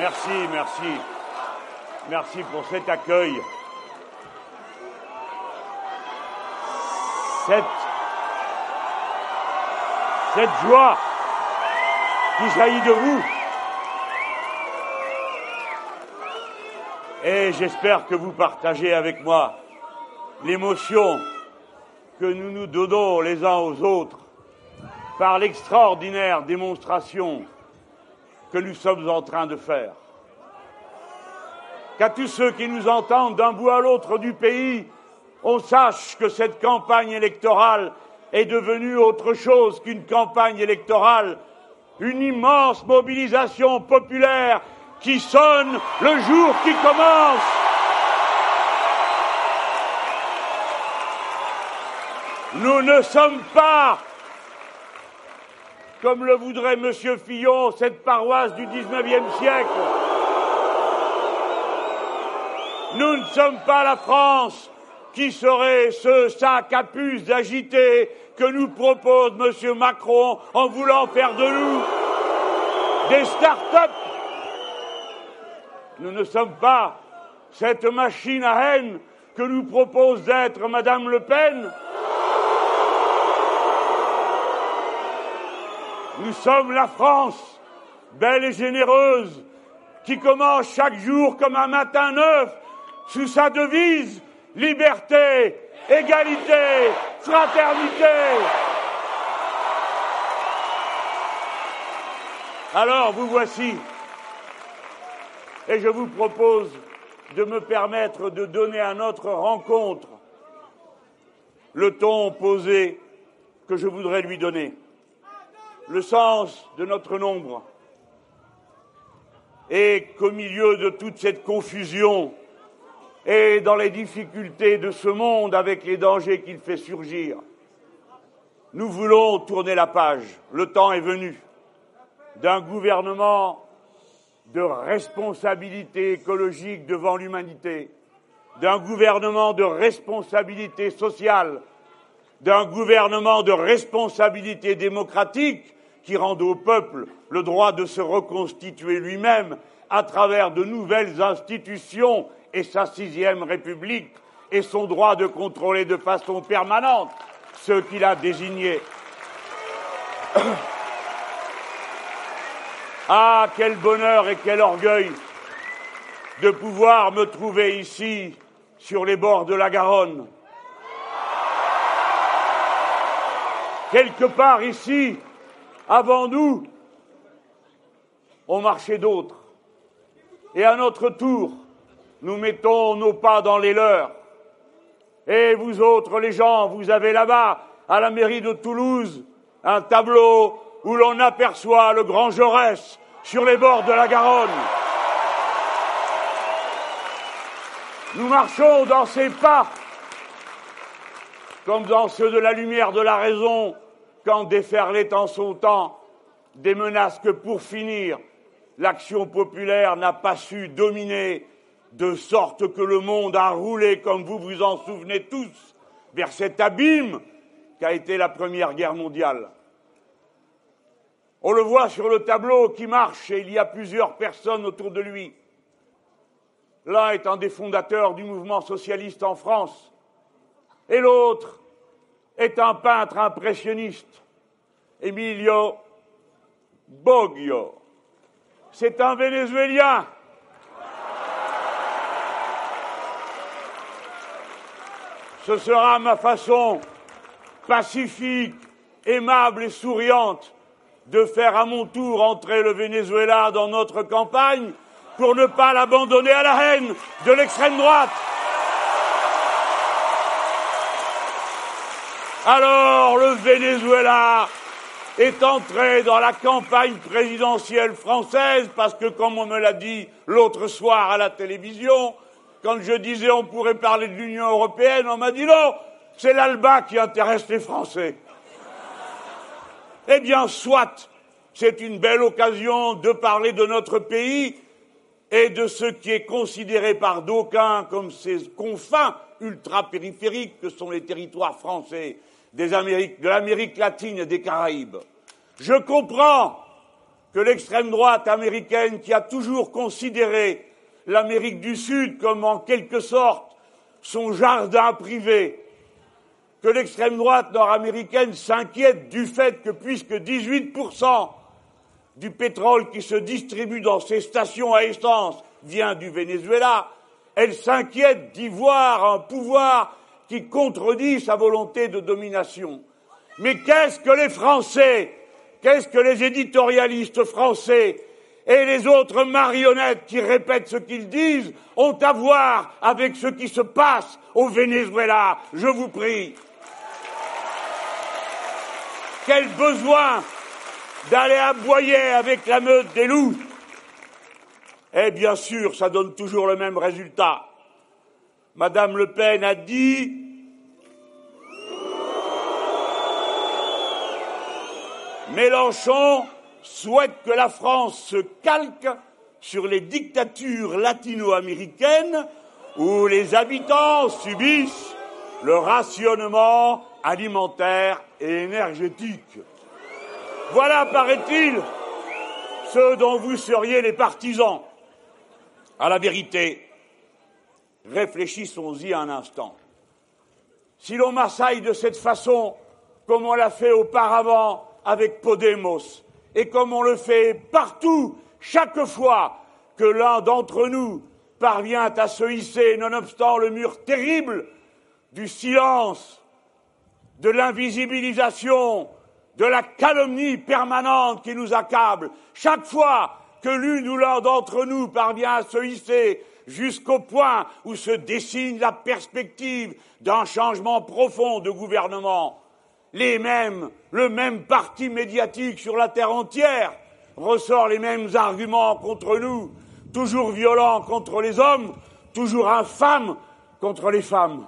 Merci, merci. Merci pour cet accueil. Cette, joie qui jaillit de vous. Et j'espère que vous partagez avec moi l'émotion que nous nous donnons les uns aux autres par l'extraordinaire démonstration que nous sommes en train de faire. Qu'à tous ceux qui nous entendent d'un bout à l'autre du pays, on sache que cette campagne électorale est devenue autre chose qu'une campagne électorale, une immense mobilisation populaire qui sonne le jour qui commence. Nous ne sommes pas, comme le voudrait M. Fillon, cette paroisse du XIXe siècle. Nous ne sommes pas la France qui serait ce sac à puces agité que nous propose M. Macron en voulant faire de nous des start-up. Nous ne sommes pas cette machine à haine que nous propose d'être Mme Le Pen. Nous sommes la France, belle et généreuse, qui commence chaque jour comme un matin neuf sous sa devise liberté, égalité, fraternité. Alors, vous voici, et je vous propose de me permettre de donner à notre rencontre le ton posé que je voudrais lui donner le sens de notre nombre et qu'au milieu de toute cette confusion et dans les difficultés de ce monde avec les dangers qu'il fait surgir, nous voulons tourner la page. Le temps est venu d'un gouvernement de responsabilité écologique devant l'humanité, d'un gouvernement de responsabilité sociale, d'un gouvernement de responsabilité démocratique qui rende au peuple le droit de se reconstituer lui-même à travers de nouvelles institutions et sa sixième République et son droit de contrôler de façon permanente ceux qu'il a désignés. Ah, quel bonheur et quel orgueil de pouvoir me trouver ici, sur les bords de la Garonne. Quelque part ici, avant nous, ont marché d'autres. Et à notre tour, nous mettons nos pas dans les leurs. Et vous autres, les gens, vous avez là-bas, à la mairie de Toulouse, un tableau où l'on aperçoit le grand Jaurès sur les bords de la Garonne. Nous marchons dans ses pas, comme dans ceux de la lumière de la raison, quand déferlaient en son temps des menaces que, pour finir, l'action populaire n'a pas su dominer, de sorte que le monde a roulé, comme vous vous en souvenez tous, vers cet abîme qu'a été la Première Guerre mondiale. On le voit sur le tableau qui marche et il y a plusieurs personnes autour de lui. L'un est un des fondateurs du mouvement socialiste en France et l'autre est un peintre impressionniste, Emilio Boggio. C'est un Vénézuélien. Ce sera ma façon pacifique, aimable et souriante de faire à mon tour entrer le Venezuela dans notre campagne pour ne pas l'abandonner à la haine de l'extrême droite. Alors le Venezuela est entré dans la campagne présidentielle française parce que, comme on me l'a dit l'autre soir à la télévision, quand je disais on pourrait parler de l'Union européenne, on m'a dit non, c'est l'ALBA qui intéresse les Français. Eh bien, soit, c'est une belle occasion de parler de notre pays et de ce qui est considéré par d'aucuns comme ces confins ultra-périphériques que sont les territoires français des Amériques, de l'Amérique latine et des Caraïbes. Je comprends que l'extrême droite américaine, qui a toujours considéré l'Amérique du Sud comme en quelque sorte son jardin privé, que l'extrême droite nord-américaine s'inquiète du fait que puisque 18% du pétrole qui se distribue dans ces stations à essence vient du Venezuela, elle s'inquiète d'y voir un pouvoir qui contredit sa volonté de domination. Mais qu'est-ce que les Français, qu'est-ce que les éditorialistes français et les autres marionnettes qui répètent ce qu'ils disent ont à voir avec ce qui se passe au Venezuela? Je vous prie. Quel besoin d'aller aboyer avec la meute des loups Eh bien sûr, ça donne toujours le même résultat. Madame Le Pen a dit Mélenchon souhaite que la France se calque sur les dictatures latino-américaines où les habitants subissent le rationnement alimentaire et énergétique. Voilà, paraît-il, ce dont vous seriez les partisans. À la vérité, réfléchissons-y un instant. Si l'on m'assaille de cette façon, comme on l'a fait auparavant avec Podemos, et comme on le fait partout, chaque fois que l'un d'entre nous parvient à se hisser, nonobstant le mur terrible du silence, de l'invisibilisation, de la calomnie permanente qui nous accable, chaque fois que l'une ou l'un d'entre nous parvient à se hisser jusqu'au point où se dessine la perspective d'un changement profond de gouvernement, les mêmes, le même parti médiatique sur la terre entière ressort les mêmes arguments contre nous, toujours violents contre les hommes, toujours infâmes contre les femmes.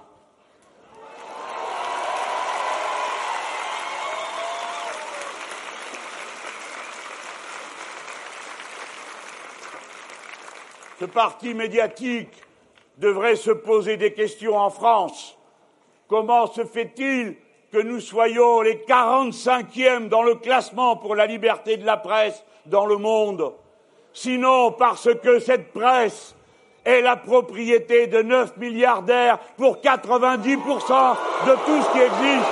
Ce parti médiatique devrait se poser des questions en France. Comment se fait-il que nous soyons les 45e dans le classement pour la liberté de la presse dans le monde, sinon parce que cette presse est la propriété de neuf milliardaires pour 90% de tout ce qui existe.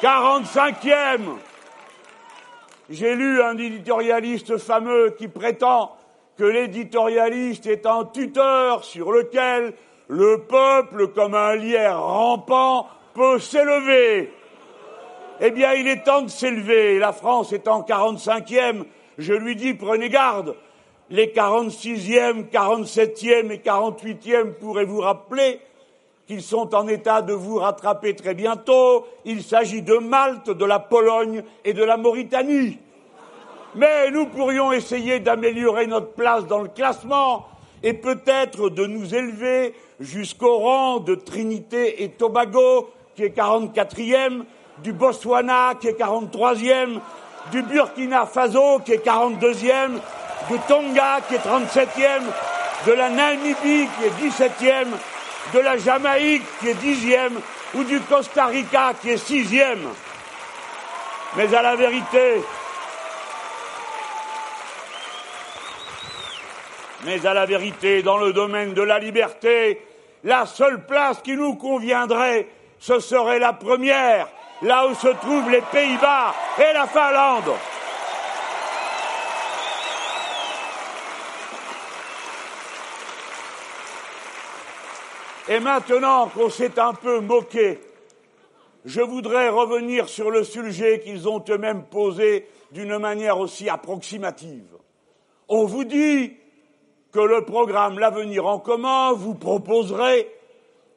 45e. J'ai lu un éditorialiste fameux qui prétend que l'éditorialiste est un tuteur sur lequel le peuple, comme un lierre rampant, peut s'élever. Eh bien, il est temps de s'élever. La France est en 45e. Je lui dis, prenez garde. Les 46e, 47e et 48e pourraient vous rappeler qu'ils sont en état de vous rattraper très bientôt. Il s'agit de Malte, de la Pologne et de la Mauritanie. Mais nous pourrions essayer d'améliorer notre place dans le classement et peut-être de nous élever jusqu'au rang de Trinité et Tobago, qui est 44e, du Botswana, qui est 43e, du Burkina Faso, qui est 42e, de Tonga, qui est 37e, de la Namibie, qui est 17e, de la Jamaïque, qui est 10e, ou du Costa Rica, qui est 6e. Mais à la vérité, mais à la vérité, dans le domaine de la liberté, la seule place qui nous conviendrait, ce serait la première, là où se trouvent les Pays-Bas et la Finlande. Et maintenant qu'on s'est un peu moqué, je voudrais revenir sur le sujet qu'ils ont eux-mêmes posé d'une manière aussi approximative. On vous dit que le programme L'avenir en commun vous proposerait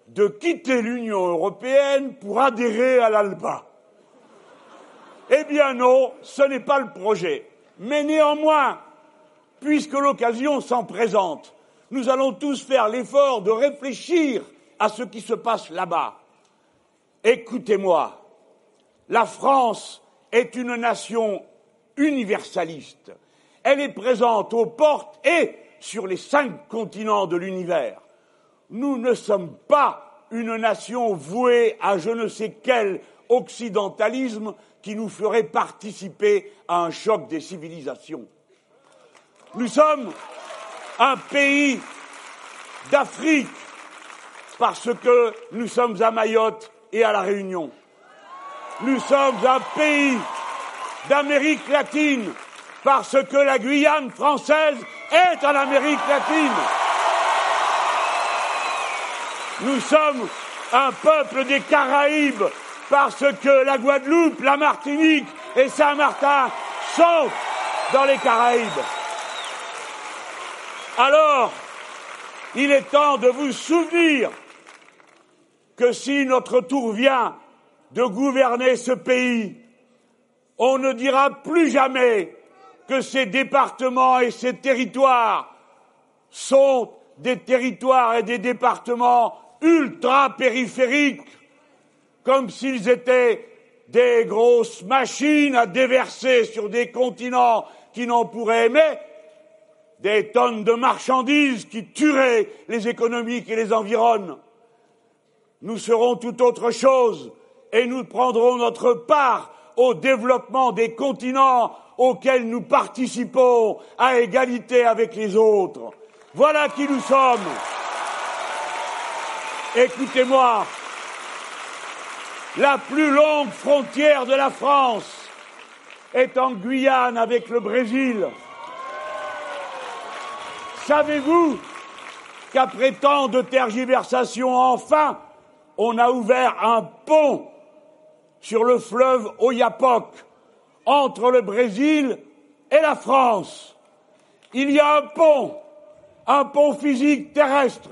de quitter l'Union européenne pour adhérer à l'ALBA. Eh bien non, ce n'est pas le projet. Mais néanmoins, puisque l'occasion s'en présente, nous allons tous faire l'effort de réfléchir à ce qui se passe là-bas. Écoutez-moi, la France est une nation universaliste. Elle est présente aux portes et sur les cinq continents de l'univers. Nous ne sommes pas une nation vouée à je ne sais quelle occidentalisme qui nous ferait participer à un choc des civilisations. Nous sommes un pays d'Afrique parce que nous sommes à Mayotte et à La Réunion. Nous sommes un pays d'Amérique latine parce que la Guyane française est en Amérique latine. Nous sommes un peuple des Caraïbes parce que la Guadeloupe, la Martinique et Saint-Martin sont dans les Caraïbes. Alors, il est temps de vous souvenir que si notre tour vient de gouverner ce pays, on ne dira plus jamais que ces départements et ces territoires sont des territoires et des départements ultra-périphériques, comme s'ils étaient des grosses machines à déverser sur des continents qui n'en pourraient aimer, des tonnes de marchandises qui tueraient les économies qui les environnent. Nous serons tout autre chose et nous prendrons notre part au développement des continents auxquels nous participons à égalité avec les autres. Voilà qui nous sommes. Écoutez-moi, la plus longue frontière de la France est en Guyane avec le Brésil. Savez-vous qu'après tant de tergiversations, enfin, on a ouvert un pont sur le fleuve Oyapoc entre le Brésil et la France? Il y a un pont, un pont physique terrestre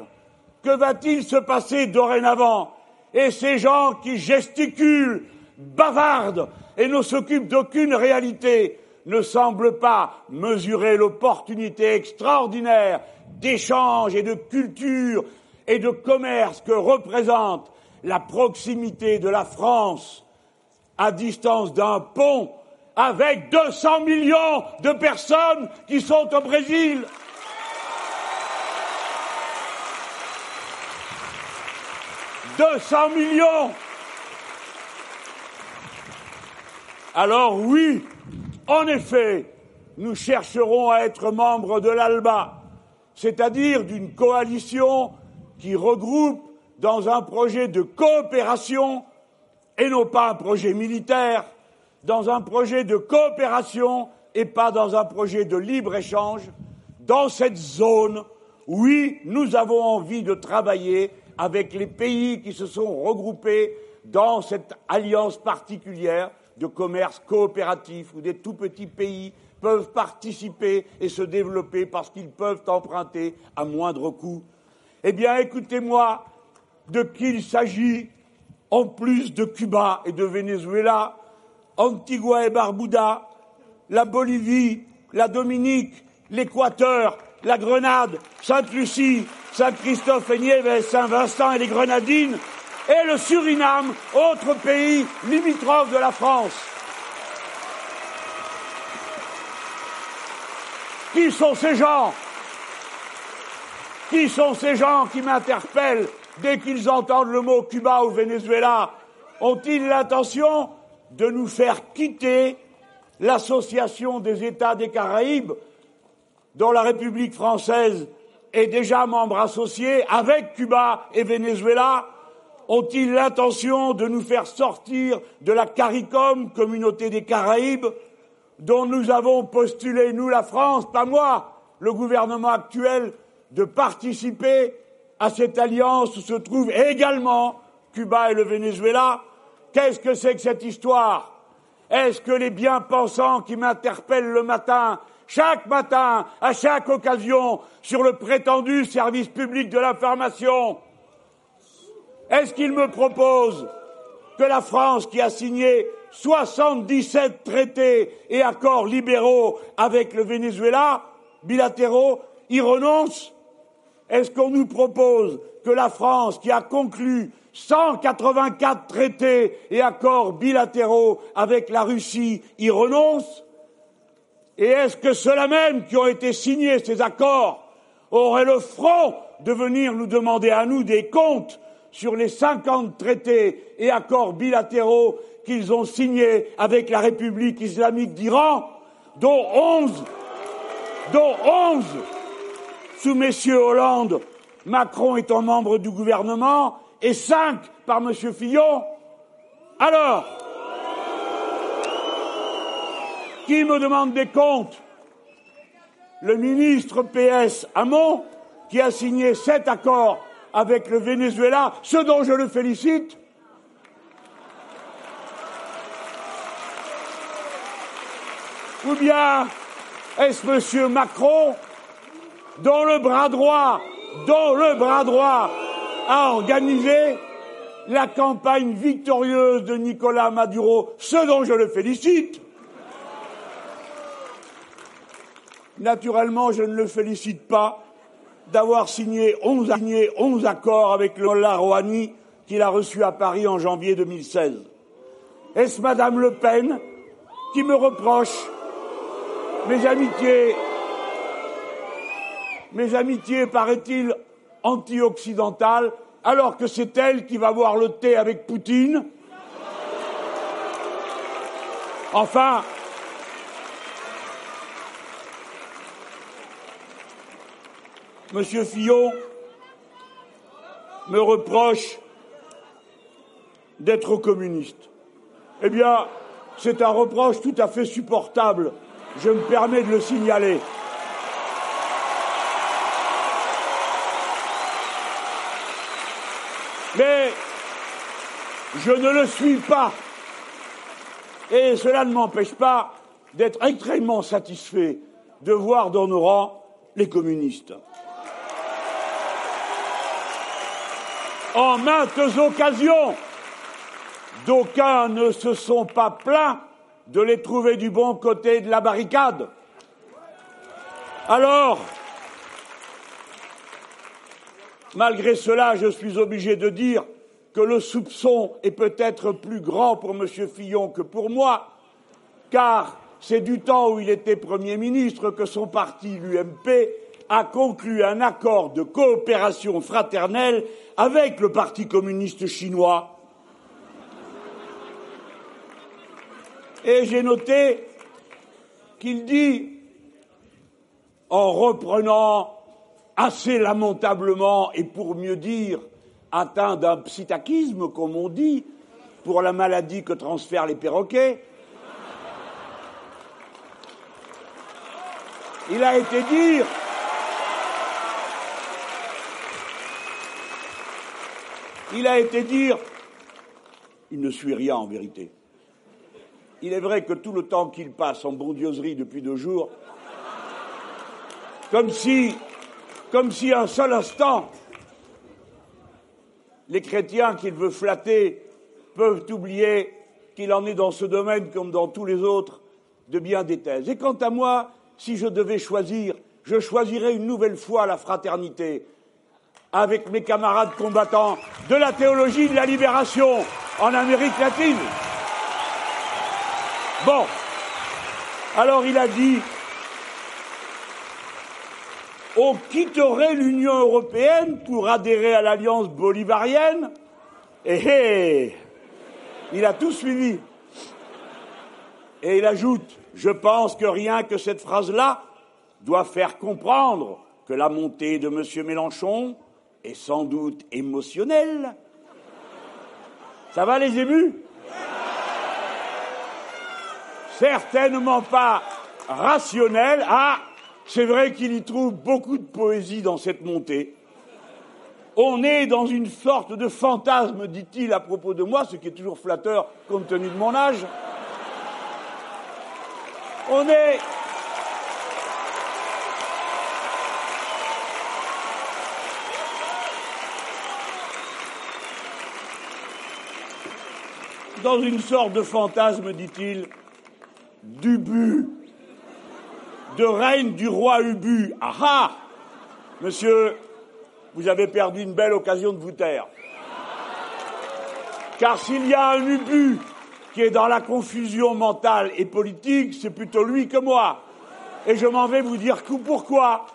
que va-t-il se passer dorénavant? Et ces gens qui gesticulent, bavardent et ne s'occupent d'aucune réalité ne semblent pas mesurer l'opportunité extraordinaire d'échange et de culture et de commerce que représente la proximité de la France à distance d'un pont avec 200 millions de personnes qui sont au Brésil. « 200 millions Alors oui, en effet, nous chercherons à être membres de l'ALBA, c'est-à-dire d'une coalition qui regroupe dans un projet de coopération, et non pas un projet militaire, dans un projet de coopération et pas dans un projet de libre-échange, dans cette zone, oui, nous avons envie de travailler avec les pays qui se sont regroupés dans cette alliance particulière de commerce coopératif où des tout petits pays peuvent participer et se développer parce qu'ils peuvent emprunter à moindre coût. Eh bien, écoutez-moi, de qui il s'agit, en plus de Cuba et de Venezuela, Antigua et Barbuda, la Bolivie, la Dominique, l'Équateur, la Grenade, Sainte-Lucie, Saint-Christophe et Nieves, Saint-Vincent et les Grenadines, et le Suriname, autre pays limitrophe de la France. Qui sont ces gens? Qui sont ces gens qui m'interpellent dès qu'ils entendent le mot Cuba ou Venezuela? Ont-ils l'intention de nous faire quitter l'association des États des Caraïbes, dont la République française est déjà membre associé avec Cuba et Venezuela? Ont-ils l'intention de nous faire sortir de la CARICOM, communauté des Caraïbes, dont nous avons postulé, nous la France, pas moi, le gouvernement actuel, de participer à cette alliance où se trouvent également Cuba et le Venezuela? Qu'est-ce que c'est que cette histoire? Est-ce que les bien-pensants qui m'interpellent le matin chaque matin, à chaque occasion, sur le prétendu service public de l'information. Est-ce qu'il me propose que la France, qui a signé 77 traités et accords libéraux avec le Venezuela, bilatéraux, y renonce? Est-ce qu'on nous propose que la France, qui a conclu 184 traités et accords bilatéraux avec la Russie, y renonce? Et est-ce que ceux-là même qui ont été signés ces accords auraient le front de venir nous demander à nous des comptes sur les 50 traités et accords bilatéraux qu'ils ont signés avec la République islamique d'Iran, dont 11, dont 11 sous messieurs Hollande, Macron étant membre du gouvernement, et 5 par monsieur Fillon. Alors, qui me demande des comptes? Le ministre PS Hamon, qui a signé cet accord avec le Venezuela, ce dont je le félicite. Ou bien est-ce M. Macron, dont le bras droit, dont le bras droit a organisé la campagne victorieuse de Nicolas Maduro, ce dont je le félicite Naturellement, je ne le félicite pas d'avoir signé 11, signé 11 accords avec le Rouhani qu'il a reçu à Paris en janvier 2016. Est-ce Madame Le Pen qui me reproche mes amitiés, mes amitiés, paraît-il, anti-occidentales, alors que c'est elle qui va boire le thé avec Poutine? Enfin, Monsieur Fillon me reproche d'être communiste. Eh bien, c'est un reproche tout à fait supportable. Je me permets de le signaler. Mais je ne le suis pas. Et cela ne m'empêche pas d'être extrêmement satisfait de voir dans nos rangs les communistes. En maintes occasions. D'aucuns ne se sont pas plaints de les trouver du bon côté de la barricade. Alors, malgré cela, je suis obligé de dire que le soupçon est peut-être plus grand pour M. Fillon que pour moi, car c'est du temps où il était Premier ministre que son parti, l'UMP, a conclu un accord de coopération fraternelle avec le Parti communiste chinois. Et j'ai noté qu'il dit, en reprenant assez lamentablement et pour mieux dire, atteint d'un psittaquisme, comme on dit, pour la maladie que transfèrent les perroquets, il a été dire Il a été dire il ne suit rien en vérité. Il est vrai que tout le temps qu'il passe en bondioserie depuis deux jours, comme si, comme si un seul instant, les chrétiens qu'il veut flatter peuvent oublier qu'il en est dans ce domaine comme dans tous les autres de bien des thèses. Et quant à moi, si je devais choisir, je choisirais une nouvelle fois la fraternité, avec mes camarades combattants de la théologie de la libération en Amérique latine. Bon, alors il a dit, on quitterait l'Union européenne pour adhérer à l'alliance bolivarienne. Et eh, eh, il a tout suivi. Et il ajoute, je pense que rien que cette phrase-là doit faire comprendre que la montée de M. Mélenchon et sans doute émotionnel. Ça va les émus Certainement pas rationnel. Ah, c'est vrai qu'il y trouve beaucoup de poésie dans cette montée. On est dans une sorte de fantasme, dit-il à propos de moi, ce qui est toujours flatteur compte tenu de mon âge. On est dans une sorte de fantasme, dit-il, d'Ubu, de règne du roi Ubu. Ah ah Monsieur, vous avez perdu une belle occasion de vous taire. Car s'il y a un Ubu qui est dans la confusion mentale et politique, c'est plutôt lui que moi. Et je m'en vais vous dire pourquoi.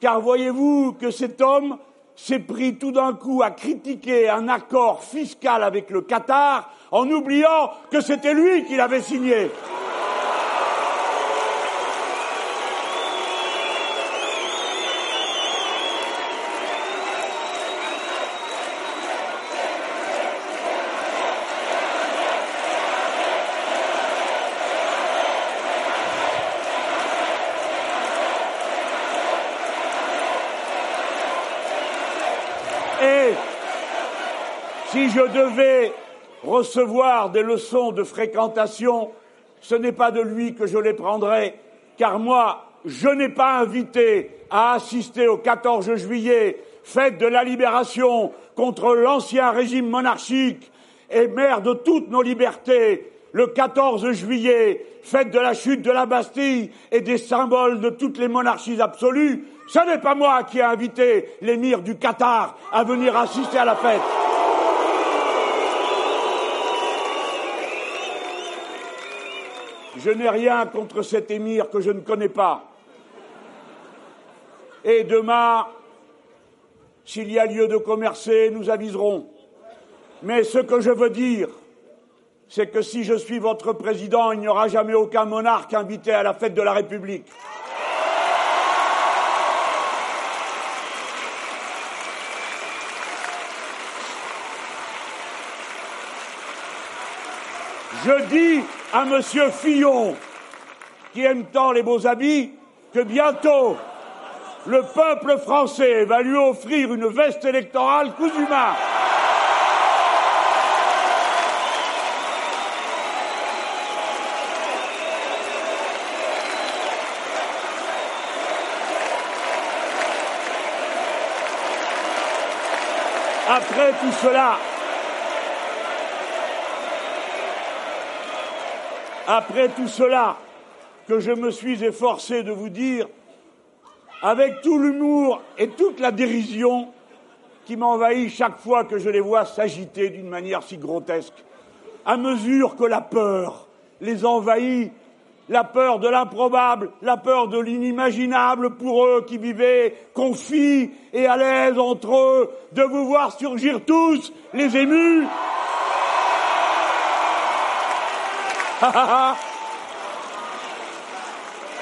Car voyez-vous que cet homme s'est pris tout d'un coup à critiquer un accord fiscal avec le Qatar en oubliant que c'était lui qui l'avait signé. Si je devais recevoir des leçons de fréquentation, ce n'est pas de lui que je les prendrai, car moi, je n'ai pas invité à assister au 14 juillet, fête de la libération contre l'ancien régime monarchique et mère de toutes nos libertés, le 14 juillet, fête de la chute de la Bastille et des symboles de toutes les monarchies absolues, ce n'est pas moi qui ai invité l'émir du Qatar à venir assister à la fête. Je n'ai rien contre cet émir que je ne connais pas. Et demain, s'il y a lieu de commercer, nous aviserons. Mais ce que je veux dire, c'est que si je suis votre président, il n'y aura jamais aucun monarque invité à la fête de la République. Je dis à Monsieur Fillon, qui aime tant les beaux habits, que bientôt le peuple français va lui offrir une veste électorale cousue. Après tout cela, après tout cela que je me suis efforcé de vous dire, avec tout l'humour et toute la dérision qui m'envahit chaque fois que je les vois s'agiter d'une manière si grotesque, à mesure que la peur les envahit, la peur de l'improbable, la peur de l'inimaginable pour eux qui vivaient confis et à l'aise entre eux, de vous voir surgir tous, les émus,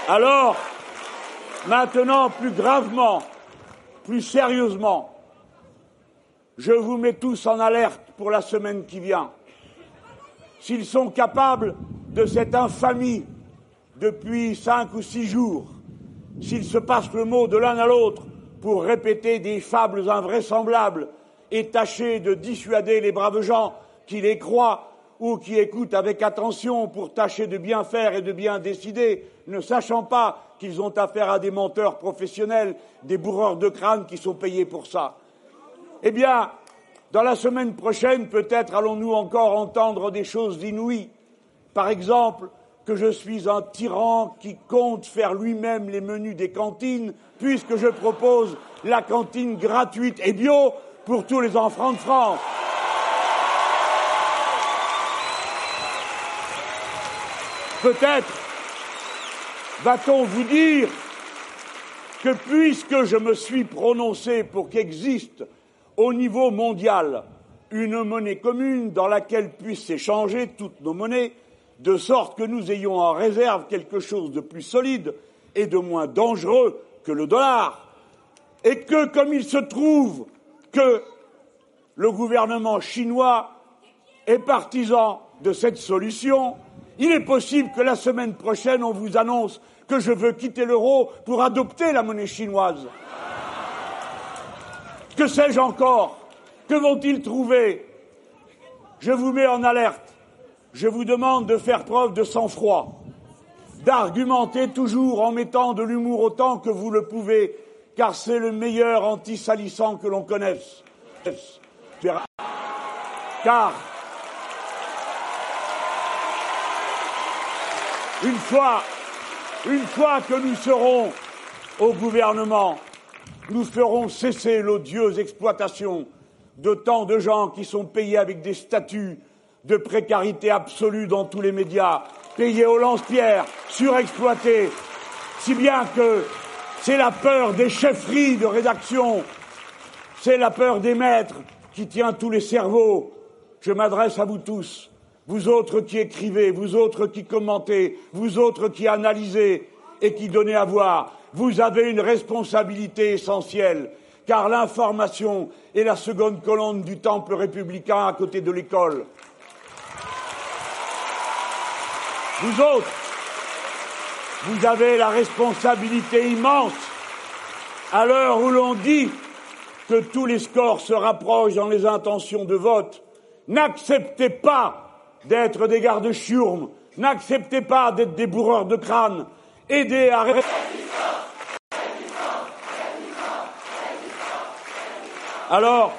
Alors, maintenant, plus gravement, plus sérieusement, je vous mets tous en alerte pour la semaine qui vient. S'ils sont capables de cette infamie depuis cinq ou six jours, s'ils se passent le mot de l'un à l'autre pour répéter des fables invraisemblables et tâcher de dissuader les braves gens qui les croient ou qui écoutent avec attention pour tâcher de bien faire et de bien décider, ne sachant pas qu'ils ont affaire à des menteurs professionnels, des bourreurs de crâne qui sont payés pour ça. Eh bien, dans la semaine prochaine, peut-être allons-nous encore entendre des choses inouïes. Par exemple, que je suis un tyran qui compte faire lui-même les menus des cantines, puisque je propose la cantine gratuite et bio pour tous les enfants de France. Peut-être va-t-on vous dire que puisque je me suis prononcé pour qu'existe au niveau mondial une monnaie commune dans laquelle puissent s'échanger toutes nos monnaies, de sorte que nous ayons en réserve quelque chose de plus solide et de moins dangereux que le dollar, et que, comme il se trouve que le gouvernement chinois est partisan de cette solution, il est possible que la semaine prochaine, on vous annonce que je veux quitter l'euro pour adopter la monnaie chinoise. Que sais-je encore? Que vont-ils trouver? Je vous mets en alerte. Je vous demande de faire preuve de sang-froid, d'argumenter toujours en mettant de l'humour autant que vous le pouvez, car c'est le meilleur anti-salissant que l'on connaisse. Car Une fois, que nous serons au gouvernement, nous ferons cesser l'odieuse exploitation de tant de gens qui sont payés avec des statuts de précarité absolue dans tous les médias, payés au lance-pierre, surexploités, si bien que c'est la peur des chefferies de rédaction, C'est la peur des maîtres qui tient tous les cerveaux. Je m'adresse à vous tous, vous autres qui écrivez, vous autres qui commentez, vous autres qui analysez et qui donnez à voir. Vous avez une responsabilité essentielle, car l'information est la seconde colonne du temple républicain à côté de l'école. Vous autres, vous avez la responsabilité immense, à l'heure où l'on dit que tous les scores se rapprochent dans les intentions de vote, n'acceptez pas d'être des gardes chiourmes, n'acceptez pas d'être des bourreurs de crâne, aidez à Alors,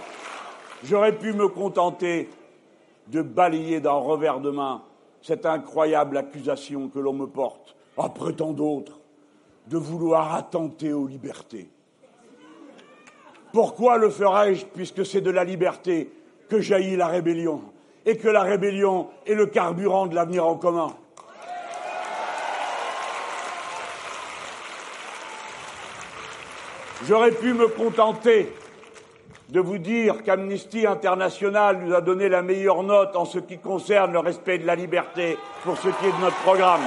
j'aurais pu me contenter de balayer d'un revers de main cette incroyable accusation que l'on me porte, après tant d'autres, de vouloir attenter aux libertés. Pourquoi le ferais-je puisque c'est de la liberté que jaillit la rébellion? Et que la rébellion est le carburant de l'avenir en commun J'aurais pu me contenter de vous dire qu'Amnesty International nous a donné la meilleure note en ce qui concerne le respect de la liberté pour ce qui est de notre programme.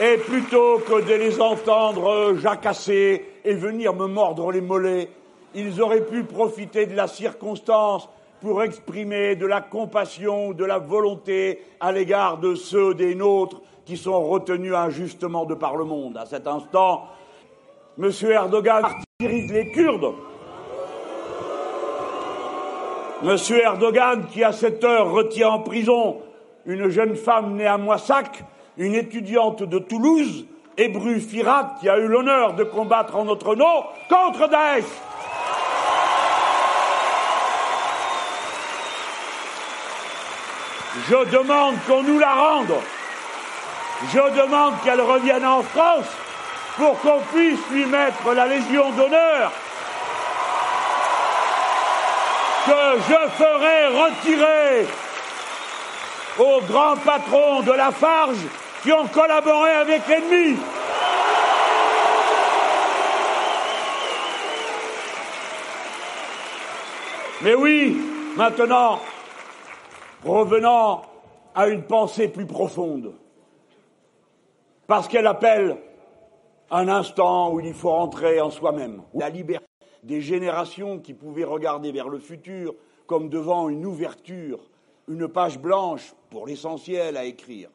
Et plutôt que de les entendre jacasser et venir me mordre les mollets, ils auraient pu profiter de la circonstance pour exprimer de la compassion, de la volonté à l'égard de ceux des nôtres qui sont retenus injustement de par le monde. À cet instant, M. Erdogan martyrise les Kurdes. M. Erdogan, qui à cette heure retient en prison une jeune femme née à Moissac, une étudiante de Toulouse, Ebru Firat, qui a eu l'honneur de combattre en notre nom contre Daesh. Je demande qu'on nous la rende. Je demande qu'elle revienne en France pour qu'on puisse lui mettre la Légion d'honneur que je ferai retirer aux grands patrons de la Farge qui ont collaboré avec l'ennemi. Mais oui, maintenant, revenant à une pensée plus profonde, parce qu'elle appelle un instant où il faut rentrer en soi-même, la liberté des générations qui pouvaient regarder vers le futur comme devant une ouverture, une page blanche pour l'essentiel à écrire.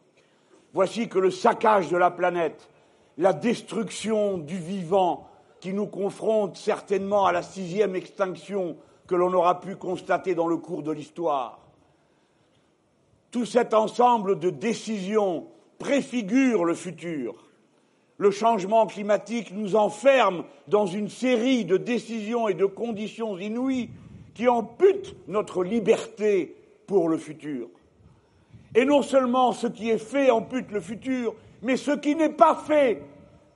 Voici que le saccage de la planète, la destruction du vivant qui nous confronte certainement à la sixième extinction que l'on aura pu constater dans le cours de l'histoire, tout cet ensemble de décisions préfigure le futur. Le changement climatique nous enferme dans une série de décisions et de conditions inouïes qui amputent notre liberté pour le futur. Et non seulement ce qui est fait ampute le futur, mais ce qui n'est pas fait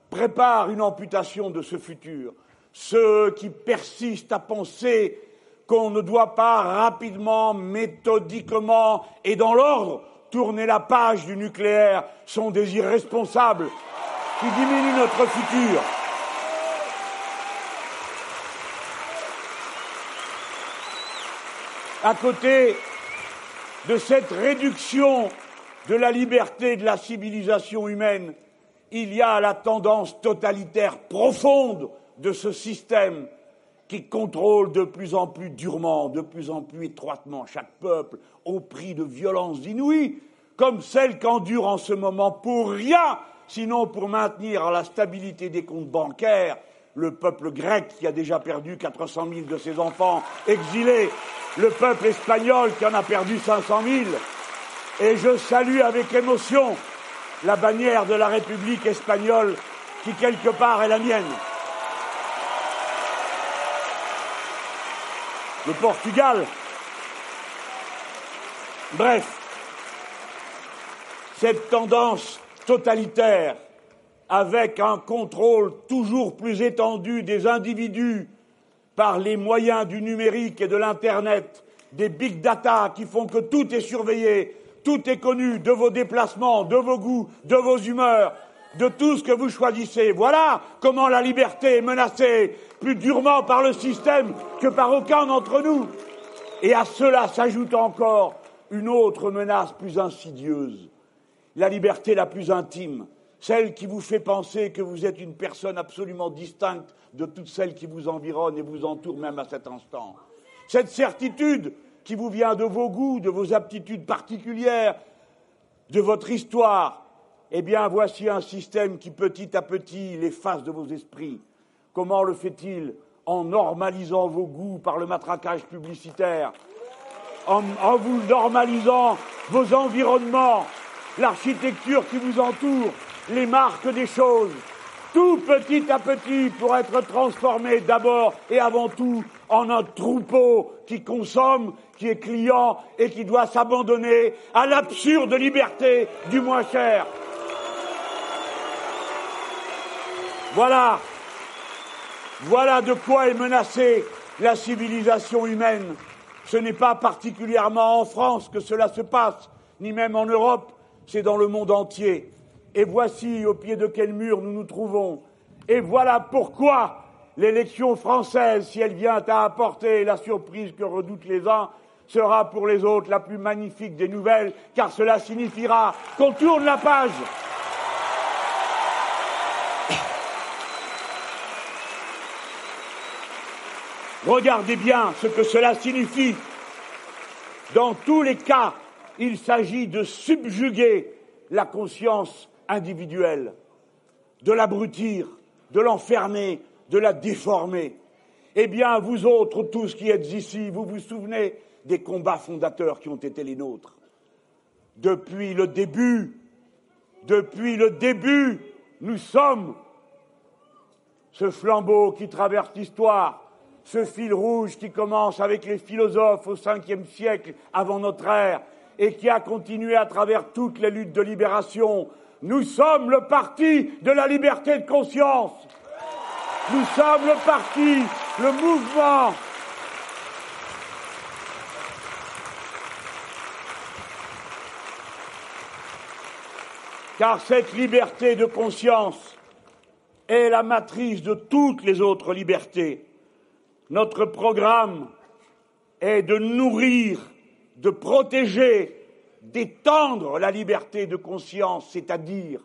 prépare une amputation de ce futur. Ceux qui persistent à penser qu'on ne doit pas rapidement, méthodiquement et dans l'ordre tourner la page du nucléaire sont des irresponsables qui diminuent notre futur. À côté de cette réduction de la liberté de la civilisation humaine, il y a la tendance totalitaire profonde de ce système qui contrôle de plus en plus durement, de plus en plus étroitement chaque peuple au prix de violences inouïes, comme celles qu'endure en ce moment pour rien, sinon pour maintenir la stabilité des comptes bancaires, le peuple grec qui a déjà perdu 400 000 de ses enfants exilés, le peuple espagnol qui en a perdu 500 000. Et je salue avec émotion la bannière de la République espagnole qui quelque part est la mienne. le Portugal. Bref, cette tendance totalitaire, avec un contrôle toujours plus étendu des individus par les moyens du numérique et de l'Internet, des big data qui font que tout est surveillé, tout est connu de vos déplacements, de vos goûts, de vos humeurs, de tout ce que vous choisissez. Voilà comment la liberté est menacée plus durement par le système que par aucun d'entre nous. Et à cela s'ajoute encore une autre menace plus insidieuse, la liberté la plus intime, celle qui vous fait penser que vous êtes une personne absolument distincte de toutes celles qui vous environnent et vous entourent même à cet instant. Cette certitude qui vous vient de vos goûts, de vos aptitudes particulières, de votre histoire, eh bien voici un système qui petit à petit l'efface de vos esprits. Comment le fait-il En normalisant vos goûts par le matraquage publicitaire, en, en vous normalisant vos environnements, l'architecture qui vous entoure, les marques des choses, tout petit à petit pour être transformé d'abord et avant tout en un troupeau qui consomme, qui est client et qui doit s'abandonner à l'absurde liberté du moins cher. Voilà, voilà de quoi est menacée la civilisation humaine. Ce n'est pas particulièrement en France que cela se passe, ni même en Europe, c'est dans le monde entier. Et voici au pied de quel mur nous nous trouvons. Et voilà pourquoi l'élection française, si elle vient à apporter la surprise que redoutent les uns, sera pour les autres la plus magnifique des nouvelles, car cela signifiera qu'on tourne la page. Regardez bien ce que cela signifie. Dans tous les cas, il s'agit de subjuguer la conscience individuelle, de l'abrutir, de l'enfermer, de la déformer. Eh bien, vous autres, tous qui êtes ici, vous vous souvenez des combats fondateurs qui ont été les nôtres. Depuis le début, depuis le début, nous sommes ce flambeau qui traverse l'histoire, ce fil rouge qui commence avec les philosophes au cinquième siècle avant notre ère et qui a continué à travers toutes les luttes de libération nous sommes le parti de la liberté de conscience. Nous sommes le parti, le mouvement. Car cette liberté de conscience est la matrice de toutes les autres libertés. Notre programme est de nourrir, de protéger d'étendre la liberté de conscience, c'est-à-dire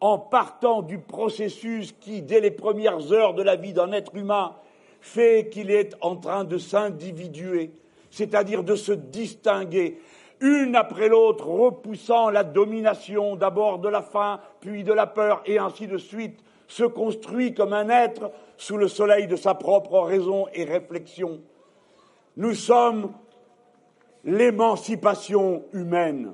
en partant du processus qui, dès les premières heures de la vie d'un être humain, fait qu'il est en train de s'individuer, c'est-à-dire de se distinguer, une après l'autre, repoussant la domination d'abord de la faim, puis de la peur, et ainsi de suite, se construit comme un être sous le soleil de sa propre raison et réflexion. Nous sommes l'émancipation humaine.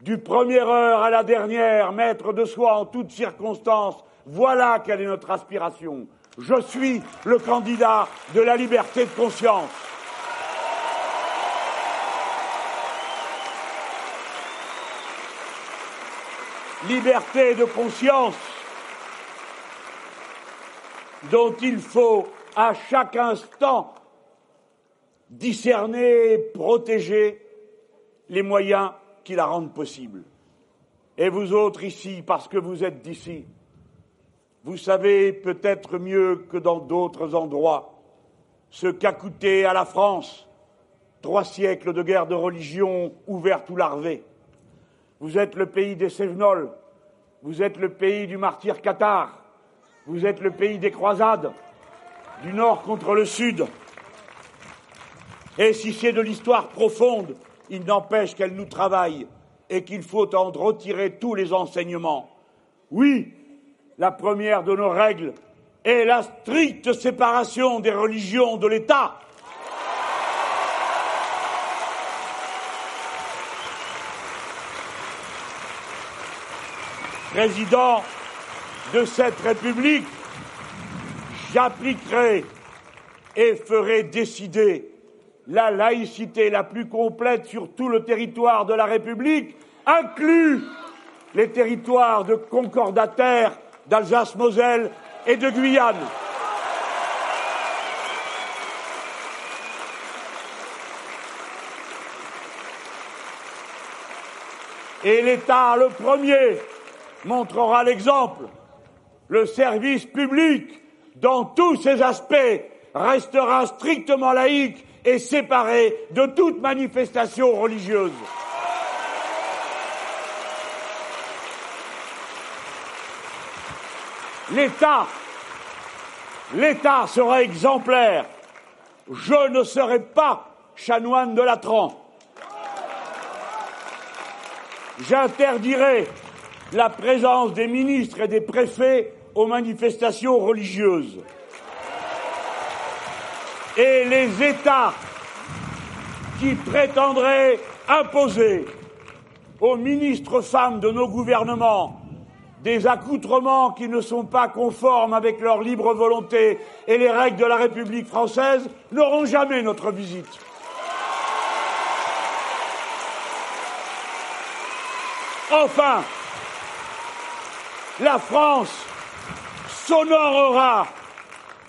Du première heure à la dernière, maître de soi en toutes circonstances, voilà quelle est notre aspiration. Je suis le candidat de la liberté de conscience. Liberté de conscience dont il faut à chaque instant discerner et protéger les moyens qui la rendent possible. Et vous autres ici, parce que vous êtes d'ici, vous savez peut-être mieux que dans d'autres endroits ce qu'a coûté à la France trois siècles de guerre de religion ouverte ou larvée. Vous êtes le pays des Sévenols, vous êtes le pays du martyr Qatar, vous êtes le pays des croisades, du nord contre le sud, et si c'est de l'histoire profonde, il n'empêche qu'elle nous travaille et qu'il faut en retirer tous les enseignements. Oui, la première de nos règles est la stricte séparation des religions de l'État. Président de cette République, j'appliquerai et ferai décider la laïcité la plus complète sur tout le territoire de la République inclut les territoires de concordataires d'Alsace-Moselle et de Guyane. Et l'État le premier montrera l'exemple. Le service public, dans tous ses aspects, restera strictement laïque et séparé de toute manifestation religieuse. L'État, l'État sera exemplaire. Je ne serai pas chanoine de Latran. J'interdirai la présence des ministres et des préfets aux manifestations religieuses. Et les États qui prétendraient imposer aux ministres femmes de nos gouvernements des accoutrements qui ne sont pas conformes avec leur libre volonté et les règles de la République française n'auront jamais notre visite. Enfin, la France s'honorera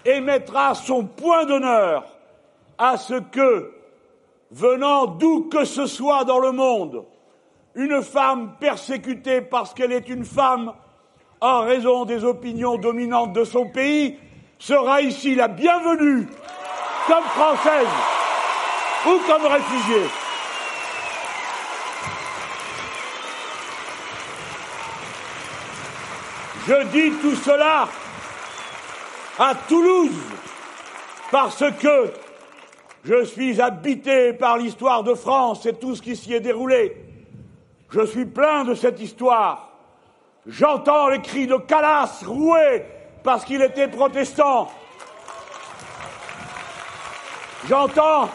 et mettra son point d'honneur à ce que, venant d'où que ce soit dans le monde, une femme persécutée parce qu'elle est une femme en raison des opinions dominantes de son pays, sera ici la bienvenue comme française ou comme réfugiée. Je dis tout cela à Toulouse parce que je suis habité par l'histoire de France et tout ce qui s'y est déroulé. Je suis plein de cette histoire. J'entends les cris de Calas roué parce qu'il était protestant. J'entends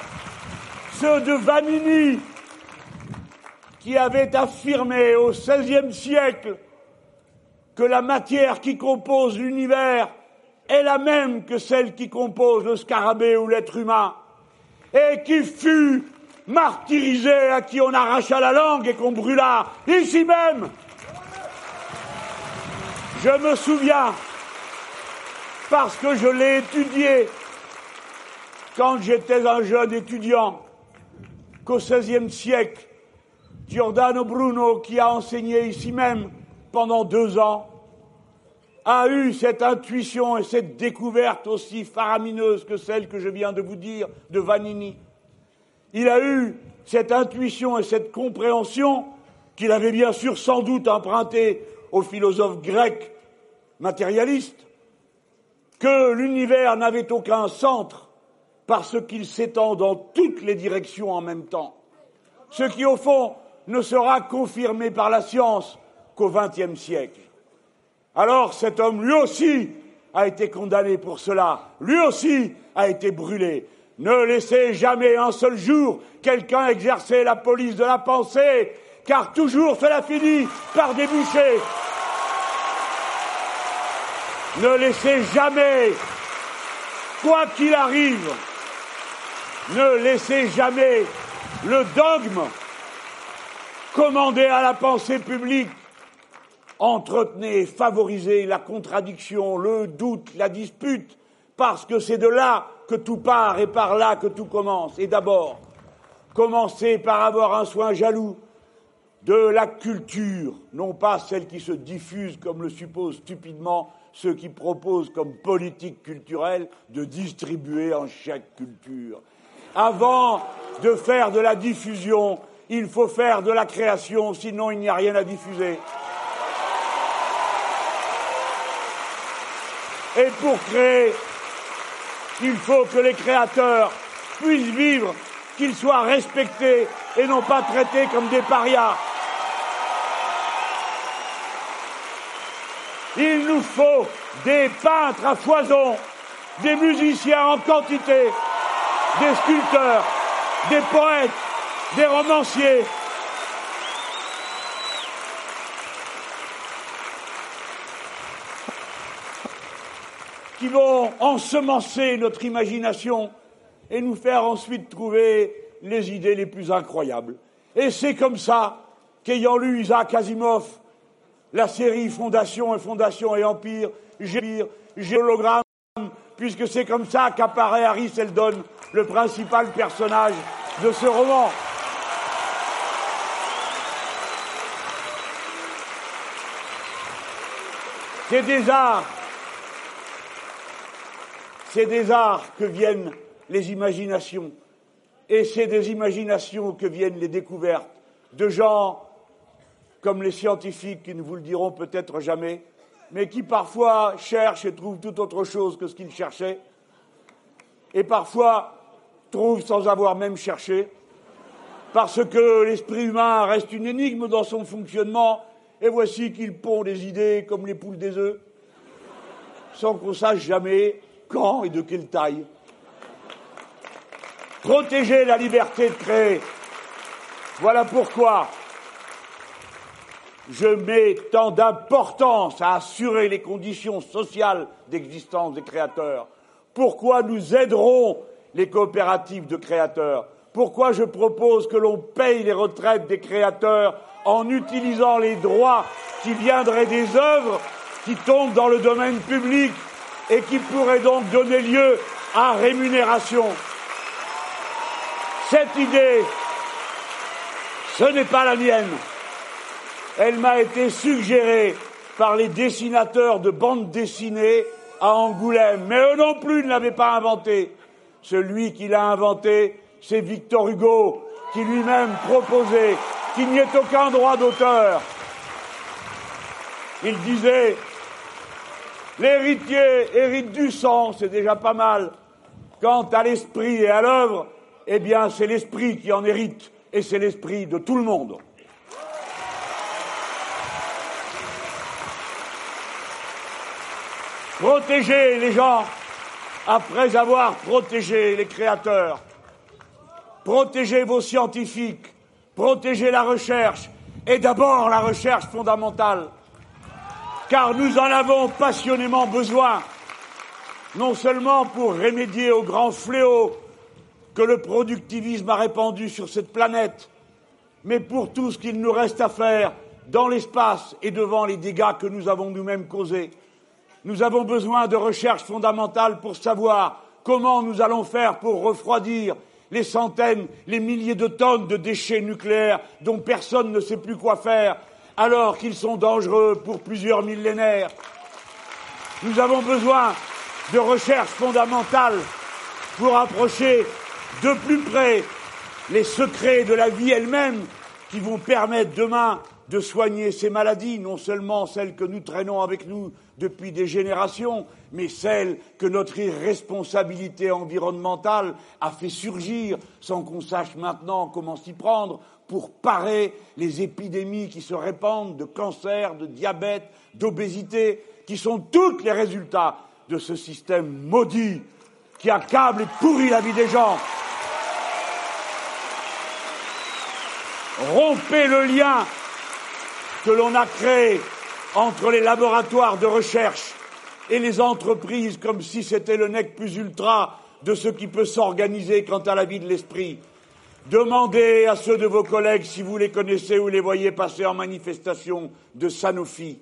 ceux de Vanini qui avaient affirmé au XVIe siècle que la matière qui compose l'univers est la même que celle qui compose le scarabée ou l'être humain, et qui fut martyrisé, à qui on arracha la langue et qu'on brûla, ici même. Je me souviens, parce que je l'ai étudié quand j'étais un jeune étudiant, qu'au XVIe siècle, Giordano Bruno, qui a enseigné ici même pendant deux ans, a eu cette intuition et cette découverte aussi faramineuse que celle que je viens de vous dire de Vanini. Il a eu cette intuition et cette compréhension qu'il avait bien sûr sans doute emprunté aux philosophes grecs matérialistes, que l'univers n'avait aucun centre parce qu'il s'étend dans toutes les directions en même temps. Ce qui, au fond, ne sera confirmé par la science qu'au XXe siècle. Alors cet homme, lui aussi, a été condamné pour cela, lui aussi a été brûlé. Ne laissez jamais un seul jour quelqu'un exercer la police de la pensée, car toujours cela finit par déboucher. Ne laissez jamais, quoi qu'il arrive, ne laissez jamais le dogme commander à la pensée publique entretenez, favorisez la contradiction, le doute, la dispute, parce que c'est de là que tout part et par là que tout commence. Et d'abord, commencez par avoir un soin jaloux de la culture, non pas celle qui se diffuse comme le supposent stupidement ceux qui proposent comme politique culturelle de distribuer en chaque culture. Avant de faire de la diffusion, il faut faire de la création, sinon il n'y a rien à diffuser. Et pour créer, il faut que les créateurs puissent vivre, qu'ils soient respectés et non pas traités comme des parias. Il nous faut des peintres à foison, des musiciens en quantité, des sculpteurs, des poètes, des romanciers, qui vont ensemencer notre imagination et nous faire ensuite trouver les idées les plus incroyables. Et c'est comme ça qu'ayant lu Isaac Asimov, la série Fondation et Fondation et Empire, j'ai l'hologramme, puisque c'est comme ça qu'apparaît Harry Seldon, le principal personnage de ce roman. C'est des arts. C'est des arts que viennent les imaginations. Et c'est des imaginations que viennent les découvertes de gens comme les scientifiques qui ne vous le diront peut-être jamais, mais qui parfois cherchent et trouvent tout autre chose que ce qu'ils cherchaient, et parfois trouvent sans avoir même cherché, parce que l'esprit humain reste une énigme dans son fonctionnement, et voici qu'il pond des idées comme les poules des œufs, sans qu'on sache jamais quand et de quelle taille. Protéger la liberté de créer. Voilà pourquoi je mets tant d'importance à assurer les conditions sociales d'existence des créateurs. Pourquoi nous aiderons les coopératives de créateurs Pourquoi je propose que l'on paye les retraites des créateurs en utilisant les droits qui viendraient des œuvres qui tombent dans le domaine public et qui pourraient donc donner lieu à rémunération. Cette idée, ce n'est pas la mienne. Elle m'a été suggérée par les dessinateurs de bandes dessinées à Angoulême, mais eux non plus ne l'avaient pas inventée. Celui qui l'a inventée, c'est Victor Hugo, qui lui-même proposait qu'il n'y ait aucun droit d'auteur. Il disait L'héritier hérite du sang, c'est déjà pas mal. Quant à l'esprit et à l'œuvre, eh bien, c'est l'esprit qui en hérite, et c'est l'esprit de tout le monde. Protégez les gens après avoir protégé les créateurs. Protégez vos scientifiques, protégez la recherche, et d'abord la recherche fondamentale car nous en avons passionnément besoin, non seulement pour remédier aux grands fléaux que le productivisme a répandus sur cette planète, mais pour tout ce qu'il nous reste à faire dans l'espace et devant les dégâts que nous avons nous-mêmes causés. Nous avons besoin de recherches fondamentales pour savoir comment nous allons faire pour refroidir les centaines, les milliers de tonnes de déchets nucléaires dont personne ne sait plus quoi faire alors qu'ils sont dangereux pour plusieurs millénaires. Nous avons besoin de recherches fondamentales pour approcher de plus près les secrets de la vie elle-même qui vont permettre demain de soigner ces maladies, non seulement celles que nous traînons avec nous depuis des générations, mais celles que notre irresponsabilité environnementale a fait surgir sans qu'on sache maintenant comment s'y prendre pour parer les épidémies qui se répandent de cancer, de diabète, d'obésité, qui sont tous les résultats de ce système maudit qui accable et pourrit la vie des gens. Rompez le lien que l'on a créé entre les laboratoires de recherche et les entreprises comme si c'était le nec plus ultra de ce qui peut s'organiser quant à la vie de l'esprit. Demandez à ceux de vos collègues si vous les connaissez ou les voyez passer en manifestation de Sanofi.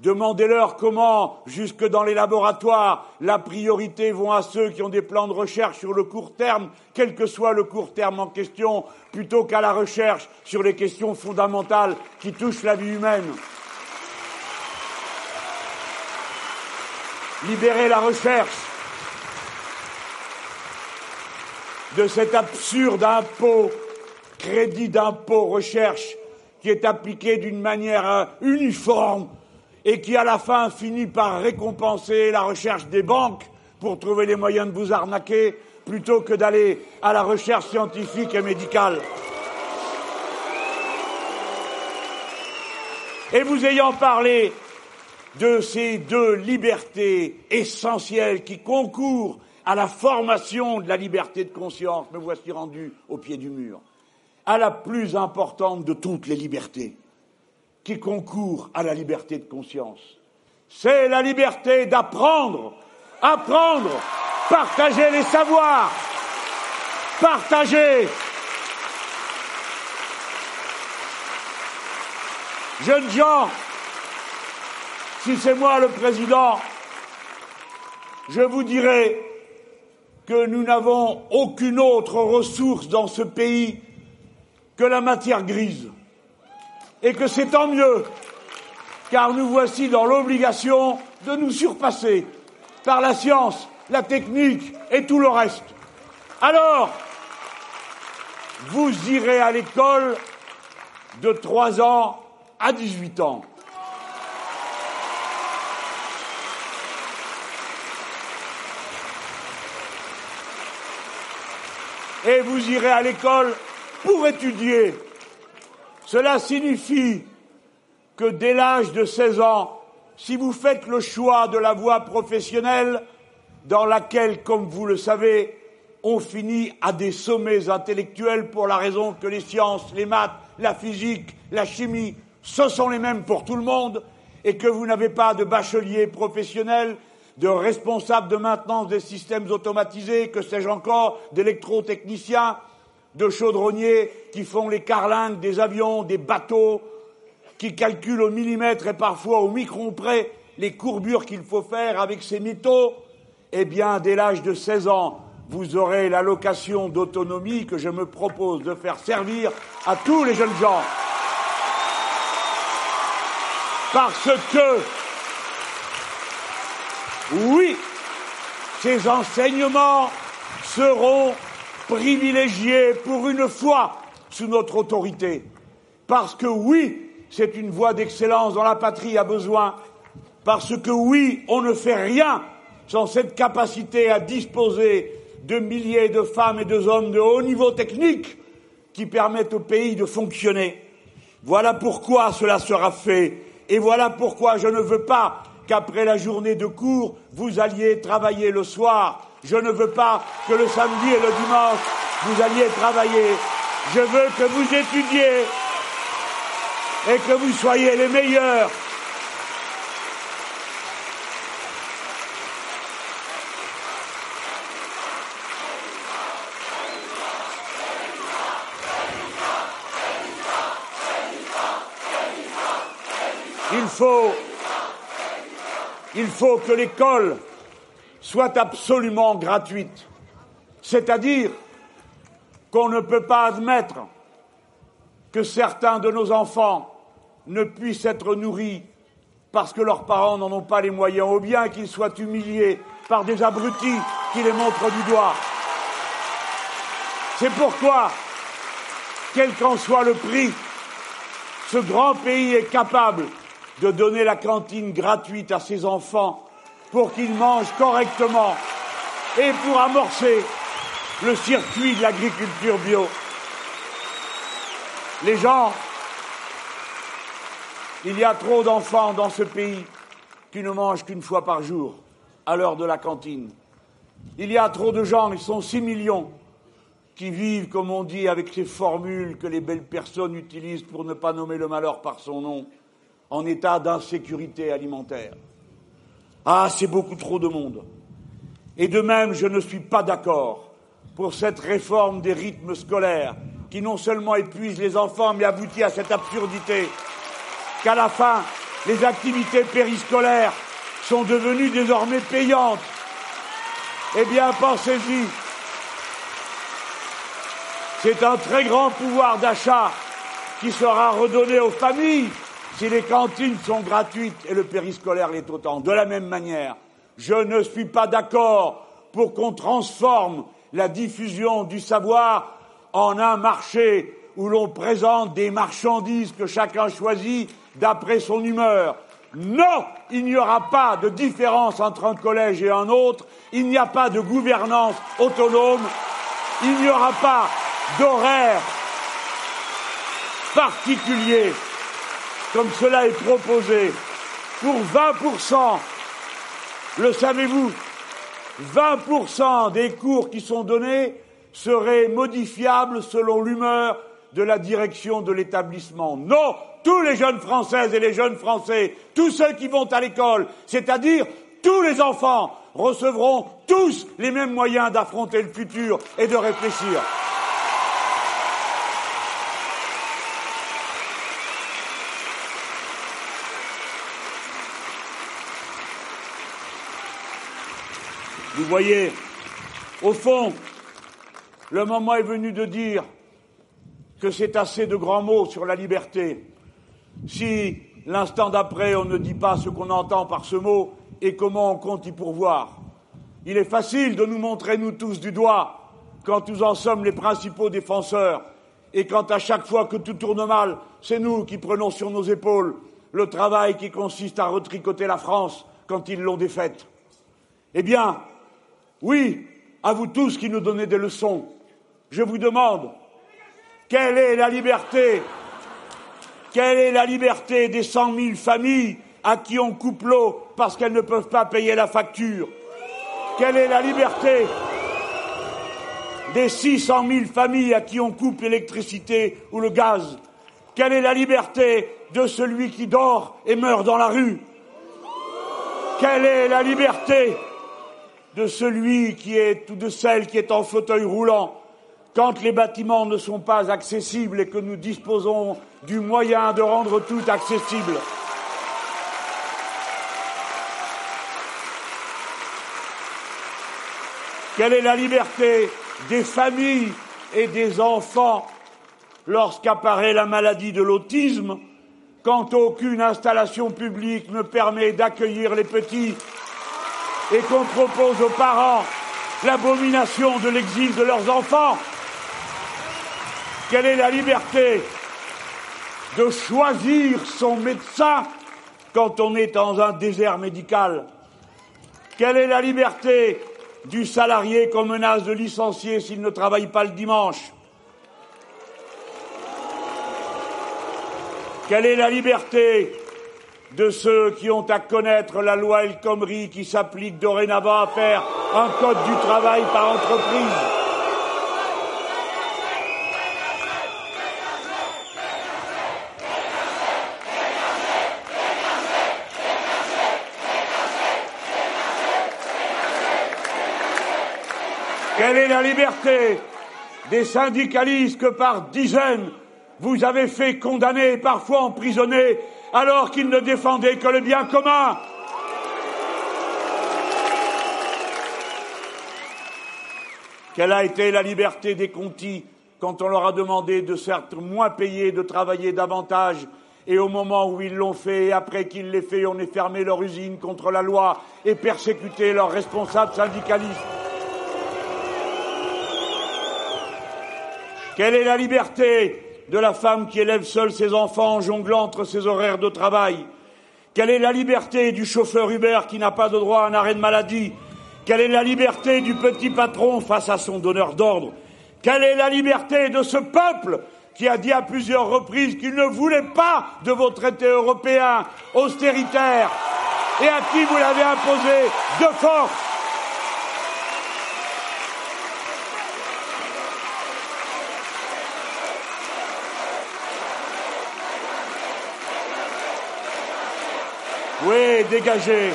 Demandez-leur comment, jusque dans les laboratoires, la priorité vont à ceux qui ont des plans de recherche sur le court terme, quel que soit le court terme en question, plutôt qu'à la recherche sur les questions fondamentales qui touchent la vie humaine. Libérez la recherche de cet absurde impôt, crédit d'impôt recherche, qui est appliqué d'une manière euh, uniforme et qui, à la fin, finit par récompenser la recherche des banques pour trouver les moyens de vous arnaquer plutôt que d'aller à la recherche scientifique et médicale. Et vous ayant parlé de ces deux libertés essentielles qui concourent à la formation de la liberté de conscience, me voici rendu au pied du mur, à la plus importante de toutes les libertés, qui concourt à la liberté de conscience. C'est la liberté d'apprendre, apprendre, partager les savoirs, partager. Jeunes gens, si c'est moi le président, je vous dirai que nous n'avons aucune autre ressource dans ce pays que la matière grise. Et que c'est tant mieux. car nous voici dans l'obligation de nous surpasser par la science, la technique et tout le reste. Alors, vous irez à l'école de 3 ans à 18 ans. Et vous irez à l'école pour étudier. Cela signifie que dès l'âge de 16 ans, si vous faites le choix de la voie professionnelle, dans laquelle, comme vous le savez, on finit à des sommets intellectuels pour la raison que les sciences, les maths, la physique, la chimie, ce sont les mêmes pour tout le monde, et que vous n'avez pas de bachelier professionnel, de responsable de maintenance des systèmes automatisés, que sais-je encore, d'électrotechniciens, de chaudronniers qui font les carlingues des avions, des bateaux, qui calculent au millimètre et parfois au micron près les courbures qu'il faut faire avec ces métaux, eh bien, dès l'âge de 16 ans, vous aurez l'allocation d'autonomie que je me propose de faire servir à tous les jeunes gens. Parce que, oui, ces enseignements seront privilégiés pour une fois sous notre autorité. Parce que oui, c'est une voie d'excellence dont la patrie a besoin. Parce que oui, on ne fait rien sans cette capacité à disposer de milliers de femmes et de hommes de haut niveau technique qui permettent au pays de fonctionner. Voilà pourquoi cela sera fait. Et voilà pourquoi je ne veux pas qu'après la journée de cours, vous alliez travailler le soir. Je ne veux pas que le samedi et le dimanche, vous alliez travailler. Je veux que vous étudiez et que vous soyez les meilleurs Il faut, il faut que l'école soit absolument gratuite. C'est-à-dire qu'on ne peut pas admettre que certains de nos enfants ne puissent être nourris parce que leurs parents n'en ont pas les moyens, ou bien qu'ils soient humiliés par des abrutis qui les montrent du doigt. C'est pourquoi, quel qu'en soit le prix, ce grand pays est capable de donner la cantine gratuite à ses enfants pour qu'ils mangent correctement et pour amorcer le circuit de l'agriculture bio. Les gens, il y a trop d'enfants dans ce pays qui ne mangent qu'une fois par jour à l'heure de la cantine. Il y a trop de gens, ils sont six millions, qui vivent, comme on dit, avec ces formules que les belles personnes utilisent pour ne pas nommer le malheur par son nom en état d'insécurité alimentaire. Ah, c'est beaucoup trop de monde. Et de même, je ne suis pas d'accord pour cette réforme des rythmes scolaires qui non seulement épuise les enfants, mais aboutit à cette absurdité qu'à la fin, les activités périscolaires sont devenues désormais payantes. Eh bien, pensez-y. C'est un très grand pouvoir d'achat qui sera redonné aux familles si les cantines sont gratuites et le périscolaire l'est autant, de la même manière, je ne suis pas d'accord pour qu'on transforme la diffusion du savoir en un marché où l'on présente des marchandises que chacun choisit d'après son humeur. Non, il n'y aura pas de différence entre un collège et un autre, il n'y a pas de gouvernance autonome, il n'y aura pas d'horaire particulier comme cela est proposé, pour 20%, le savez-vous, 20% des cours qui sont donnés seraient modifiables selon l'humeur de la direction de l'établissement. Non, tous les jeunes Françaises et les jeunes Français, tous ceux qui vont à l'école, c'est-à-dire tous les enfants, recevront tous les mêmes moyens d'affronter le futur et de réfléchir. Vous voyez, au fond, le moment est venu de dire que c'est assez de grands mots sur la liberté. Si L'instant d'après, on ne dit pas ce qu'on entend par ce mot et comment on compte y pourvoir. Il est facile de nous montrer, nous tous, du doigt quand nous en sommes les principaux défenseurs et quand à chaque fois que tout tourne mal, c'est nous qui prenons sur nos épaules le travail qui consiste à retricoter la France quand ils l'ont défaite. Eh bien, oui, à vous tous qui nous donnez des leçons, je vous demande, quelle est la liberté Quelle est la liberté des cent mille familles à qui on coupe l'eau parce qu'elles ne peuvent pas payer la facture? Quelle est la liberté des six cent mille familles à qui on coupe l'électricité ou le gaz? Quelle est la liberté de celui qui dort et meurt dans la rue? Quelle est la liberté de celui qui est ou de celle qui est en fauteuil roulant quand les bâtiments ne sont pas accessibles et que nous disposons du moyen de rendre tout accessible. Quelle est la liberté des familles et des enfants lorsqu'apparaît la maladie de l'autisme, quand aucune installation publique ne permet d'accueillir les petits et qu'on propose aux parents l'abomination de l'exil de leurs enfants. Quelle est la liberté de choisir son médecin quand on est dans un désert médical? Quelle est la liberté du salarié qu'on menace de licencier s'il ne travaille pas le dimanche? Quelle est la liberté de ceux qui ont à connaître la loi El Khomri qui s'applique dorénavant à faire un code du travail par entreprise. Quelle est la liberté des syndicalistes que par dizaines vous avez fait condamner et parfois emprisonner alors qu'ils ne défendaient que le bien commun Quelle a été la liberté des contis quand on leur a demandé de certes moins payer, de travailler davantage et au moment où ils l'ont fait, et après qu'ils l'aient fait, on ait fermé leur usine contre la loi et persécuté leurs responsables syndicalistes? Quelle est la liberté de la femme qui élève seule ses enfants en jonglant entre ses horaires de travail. Quelle est la liberté du chauffeur Uber qui n'a pas de droit à un arrêt de maladie? Quelle est la liberté du petit patron face à son donneur d'ordre? Quelle est la liberté de ce peuple qui a dit à plusieurs reprises qu'il ne voulait pas de vos traités européens austéritaires? Et à qui vous l'avez imposé de force? Oui, dégagez.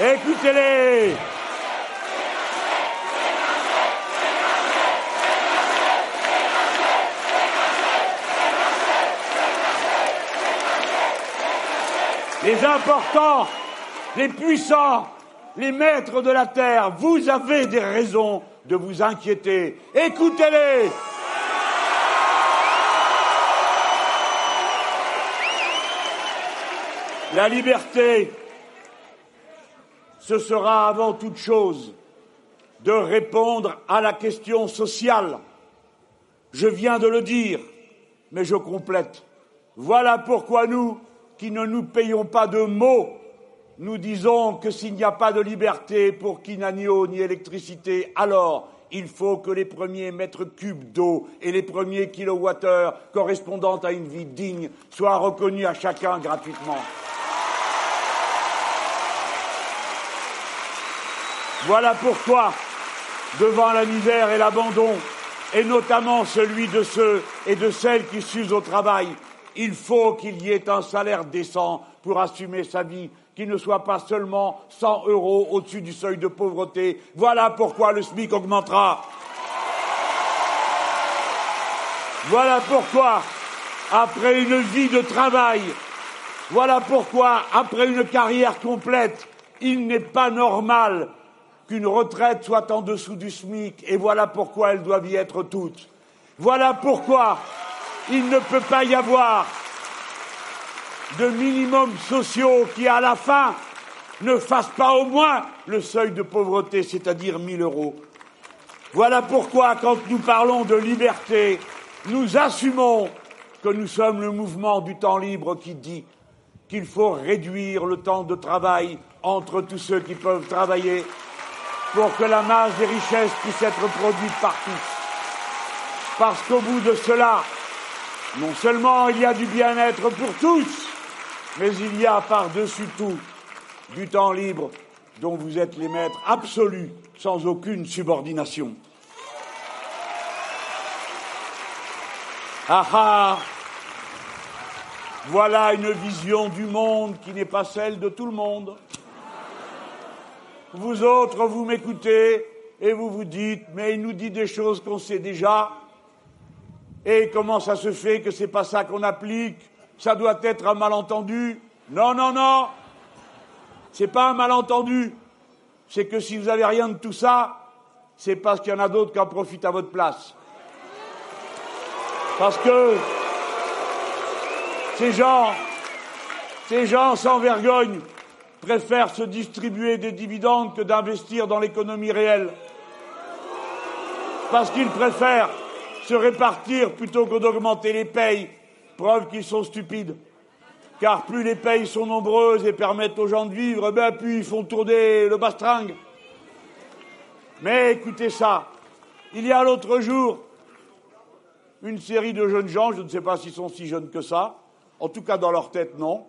Écoutez-les. Les importants, les puissants, les maîtres de la terre, vous avez des raisons de vous inquiéter. Écoutez-les. La liberté, ce sera avant toute chose de répondre à la question sociale. Je viens de le dire, mais je complète. Voilà pourquoi nous, qui ne nous payons pas de mots, nous disons que s'il n'y a pas de liberté pour qui n'a ni eau ni électricité, alors il faut que les premiers mètres cubes d'eau et les premiers kilowattheures correspondant à une vie digne soient reconnus à chacun gratuitement. Voilà pourquoi, devant la misère et l'abandon, et notamment celui de ceux et de celles qui s'usent au travail, il faut qu'il y ait un salaire décent pour assumer sa vie, qui ne soit pas seulement 100 euros au-dessus du seuil de pauvreté. Voilà pourquoi le SMIC augmentera. Voilà pourquoi, après une vie de travail, voilà pourquoi, après une carrière complète, il n'est pas normal qu'une retraite soit en dessous du SMIC, et voilà pourquoi elles doivent y être toutes. Voilà pourquoi il ne peut pas y avoir de minimums sociaux qui, à la fin, ne fassent pas au moins le seuil de pauvreté, c'est-à-dire 1000 euros. Voilà pourquoi, quand nous parlons de liberté, nous assumons que nous sommes le mouvement du temps libre qui dit qu'il faut réduire le temps de travail entre tous ceux qui peuvent travailler pour que la masse des richesses puisse être produite par tous. Parce qu'au bout de cela, non seulement il y a du bien-être pour tous, mais il y a par-dessus tout du temps libre dont vous êtes les maîtres absolus, sans aucune subordination. Ah ah Voilà une vision du monde qui n'est pas celle de tout le monde. Vous autres, vous m'écoutez et vous vous dites, mais il nous dit des choses qu'on sait déjà. Et comment ça se fait que c'est pas ça qu'on applique? Ça doit être un malentendu. Non, non, non. C'est pas un malentendu. C'est que si vous n'avez rien de tout ça, c'est parce qu'il y en a d'autres qui en profitent à votre place. Parce que ces gens, ces gens sans vergogne préfèrent se distribuer des dividendes que d'investir dans l'économie réelle. Parce qu'ils préfèrent se répartir plutôt que d'augmenter les payes, preuve qu'ils sont stupides. Car plus les payes sont nombreuses et permettent aux gens de vivre, ben plus ils font tourner le bastringue. Mais écoutez ça, il y a l'autre jour une série de jeunes gens, je ne sais pas s'ils sont si jeunes que ça, en tout cas dans leur tête non,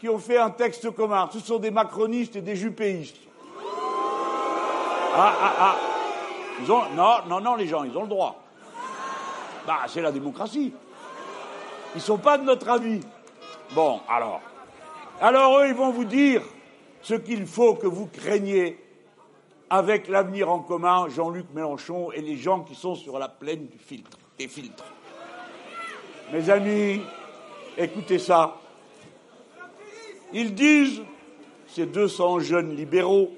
qui ont fait un texte commun. Ce sont des macronistes et des jupéistes. Ah, ah, ah. Ils ont... Non, non, non, les gens, ils ont le droit. Bah, c'est la démocratie. Ils sont pas de notre avis. Bon, alors. Alors eux, ils vont vous dire ce qu'il faut que vous craigniez avec l'avenir en commun, Jean-Luc Mélenchon et les gens qui sont sur la plaine du filtre, des filtres. Mes amis, écoutez ça. Ils disent, ces 200 jeunes libéraux,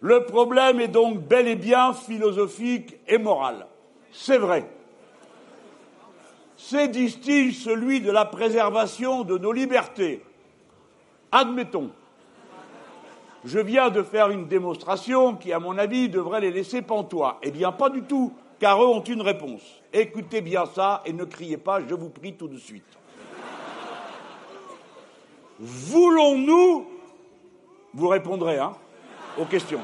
le problème est donc bel et bien philosophique et moral. C'est vrai. C'est, disent-ils, celui de la préservation de nos libertés. Admettons. Je viens de faire une démonstration qui, à mon avis, devrait les laisser pantois. Eh bien, pas du tout, car eux ont une réponse. Écoutez bien ça et ne criez pas, je vous prie tout de suite. Voulons-nous, vous répondrez hein, aux questions,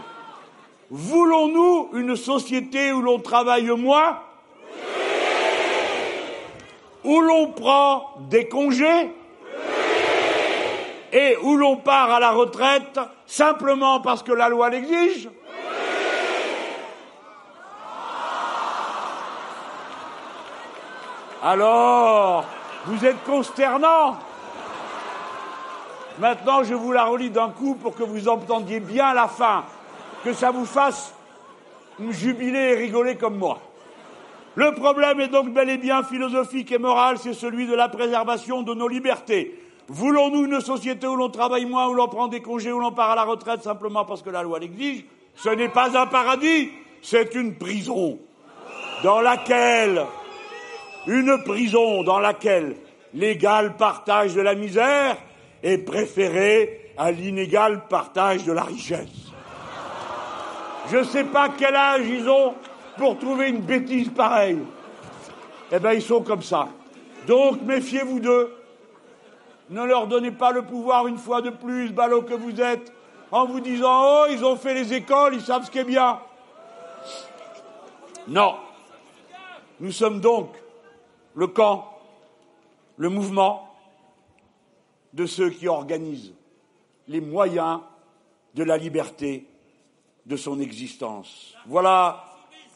voulons-nous une société où l'on travaille moins? Où l'on prend des congés? Et où l'on part à la retraite simplement parce que la loi l'exige? Alors, vous êtes consternant Maintenant, je vous la relis d'un coup pour que vous entendiez bien la fin, que ça vous fasse jubiler et rigoler comme moi. Le problème est donc bel et bien philosophique et moral, c'est celui de la préservation de nos libertés. Voulons-nous une société où l'on travaille moins, où l'on prend des congés, où l'on part à la retraite simplement parce que la loi l'exige? Ce n'est pas un paradis, c'est une prison dans laquelle, une prison dans laquelle l'égal partage de la misère est préféré à l'inégal partage de la richesse. Je ne sais pas quel âge ils ont pour trouver une bêtise pareille. Eh bien, ils sont comme ça. Donc, méfiez-vous d'eux. Ne leur donnez pas le pouvoir une fois de plus, ballot que vous êtes, en vous disant Oh, ils ont fait les écoles, ils savent ce qui est bien. Non. Nous sommes donc le camp, le mouvement de ceux qui organisent les moyens de la liberté de son existence. Voilà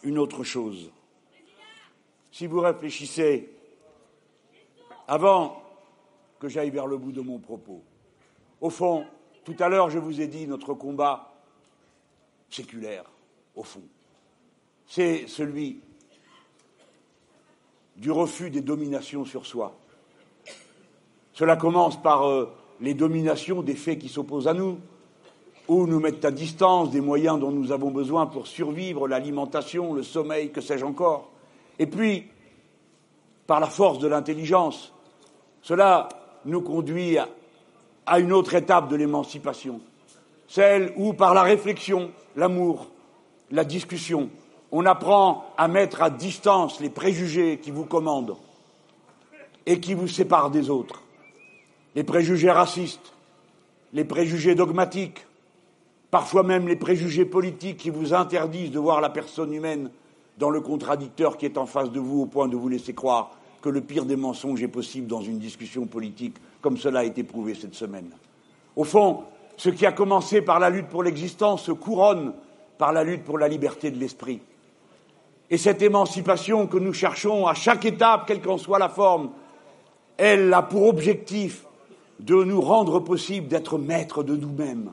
une autre chose. Si vous réfléchissez, avant que j'aille vers le bout de mon propos, au fond, tout à l'heure, je vous ai dit notre combat séculaire, au fond, c'est celui du refus des dominations sur soi, cela commence par euh, les dominations des faits qui s'opposent à nous, ou nous mettent à distance des moyens dont nous avons besoin pour survivre, l'alimentation, le sommeil, que sais-je encore. Et puis, par la force de l'intelligence, Cela nous conduit à une autre étape de l'émancipation, celle où, par la réflexion, l'amour, la discussion, on apprend à mettre à distance les préjugés qui vous commandent et qui vous séparent des autres, les préjugés racistes, les préjugés dogmatiques, parfois même les préjugés politiques qui vous interdisent de voir la personne humaine dans le contradicteur qui est en face de vous au point de vous laisser croire que le pire des mensonges est possible dans une discussion politique, comme cela a été prouvé cette semaine. Au fond, ce qui a commencé par la lutte pour l'existence se couronne par la lutte pour la liberté de l'esprit. Et cette émancipation que nous cherchons à chaque étape, quelle qu'en soit la forme, elle a pour objectif de nous rendre possible d'être maîtres de nous-mêmes,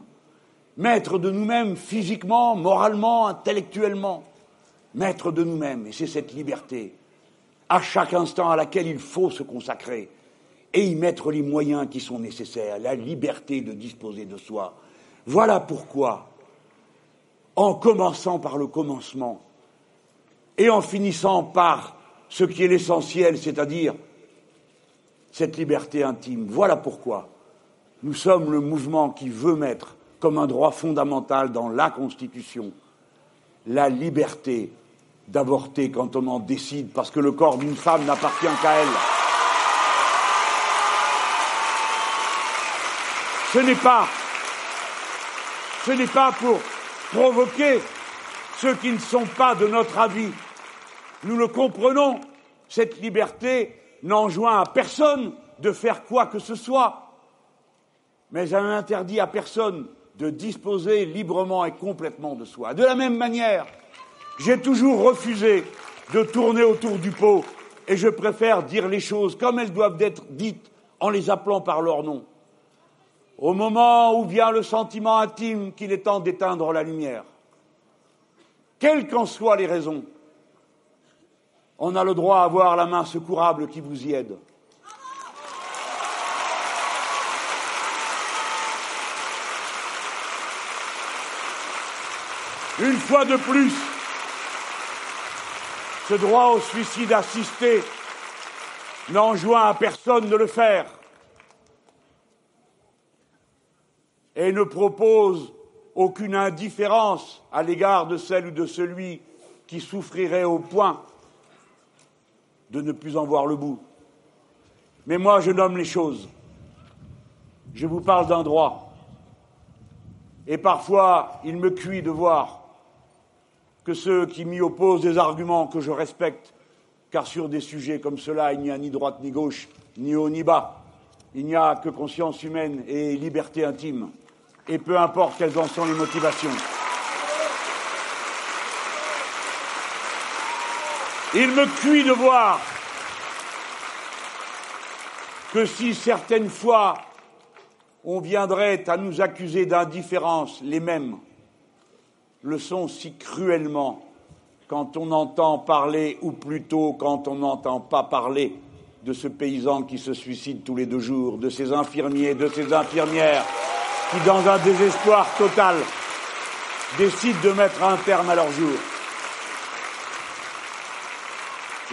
maîtres de nous-mêmes physiquement, moralement, intellectuellement, maîtres de nous-mêmes. Et c'est cette liberté, à chaque instant à laquelle il faut se consacrer et y mettre les moyens qui sont nécessaires, la liberté de disposer de soi. Voilà pourquoi, en commençant par le commencement et en finissant par ce qui est l'essentiel, c'est-à-dire cette liberté intime. Voilà pourquoi nous sommes le mouvement qui veut mettre comme un droit fondamental dans la Constitution la liberté d'avorter quand on en décide, parce que le corps d'une femme n'appartient qu'à elle. Ce n'est pas, ce n'est pas pour provoquer ceux qui ne sont pas de notre avis. Nous le comprenons, cette liberté n'enjoint à personne de faire quoi que ce soit, mais elle n'interdit à personne de disposer librement et complètement de soi. De la même manière, j'ai toujours refusé de tourner autour du pot et je préfère dire les choses comme elles doivent être dites en les appelant par leur nom. Au moment où vient le sentiment intime qu'il est temps d'éteindre la lumière, quelles qu'en soient les raisons, on a le droit à avoir la main secourable qui vous y aide. Une fois de plus, ce droit au suicide assisté n'enjoint à personne de le faire et ne propose aucune indifférence à l'égard de celle ou de celui qui souffrirait au point de ne plus en voir le bout. Mais moi, je nomme les choses. Je vous parle d'un droit. Et parfois, il me cuit de voir que ceux qui m'y opposent des arguments que je respecte, car sur des sujets comme cela, il n'y a ni droite ni gauche, ni haut ni bas. Il n'y a que conscience humaine et liberté intime. Et peu importe quelles en sont les motivations. Il me cuit de voir que si certaines fois on viendrait à nous accuser d'indifférence, les mêmes le sont si cruellement quand on entend parler, ou plutôt quand on n'entend pas parler, de ce paysan qui se suicide tous les deux jours, de ces infirmiers, de ces infirmières qui, dans un désespoir total, décident de mettre un terme à leur jour.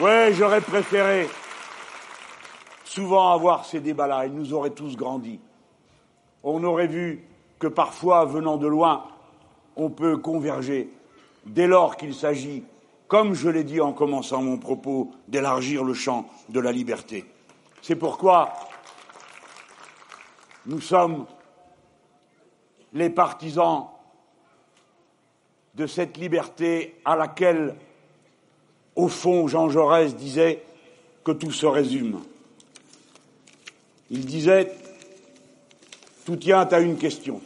Ouais, j'aurais préféré souvent avoir ces débats-là. Ils nous auraient tous grandi. On aurait vu que parfois, venant de loin, on peut converger dès lors qu'il s'agit, comme je l'ai dit en commençant mon propos, d'élargir le champ de la liberté. C'est pourquoi nous sommes les partisans de cette liberté à laquelle au fond, Jean Jaurès disait que tout se résume. Il disait tout tient à une question.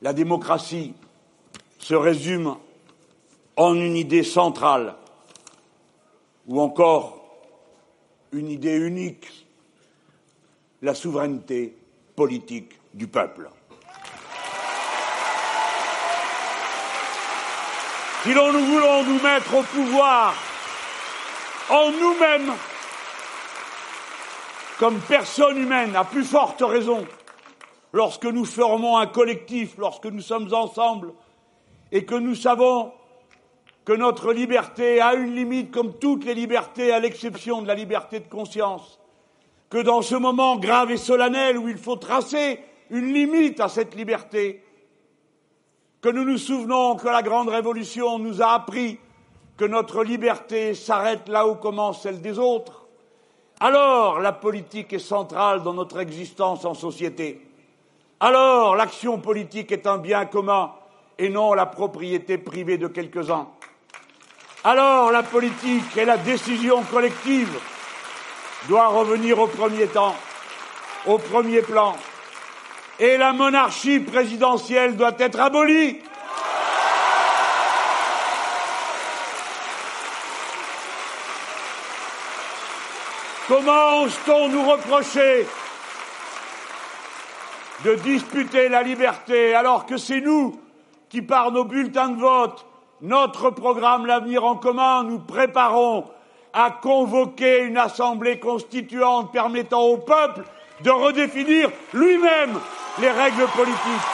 La démocratie se résume en une idée centrale ou encore une idée unique, la souveraineté politique du peuple. Si l'on nous voulons nous mettre au pouvoir en nous-mêmes, comme personne humaine, à plus forte raison, lorsque nous formons un collectif, lorsque nous sommes ensemble, et que nous savons que notre liberté a une limite comme toutes les libertés, à l'exception de la liberté de conscience, que dans ce moment grave et solennel où il faut tracer une limite à cette liberté, que nous nous souvenons que la grande révolution nous a appris que notre liberté s'arrête là où commence celle des autres, alors la politique est centrale dans notre existence en société. Alors l'action politique est un bien commun et non la propriété privée de quelques-uns. Alors la politique et la décision collective doit revenir au premier temps, au premier plan. Et la monarchie présidentielle doit être abolie. Comment ose-t-on nous reprocher de disputer la liberté alors que c'est nous qui, par nos bulletins de vote, notre programme L'avenir en commun, nous préparons à convoquer une assemblée constituante permettant au peuple de redéfinir lui-même les règles politiques.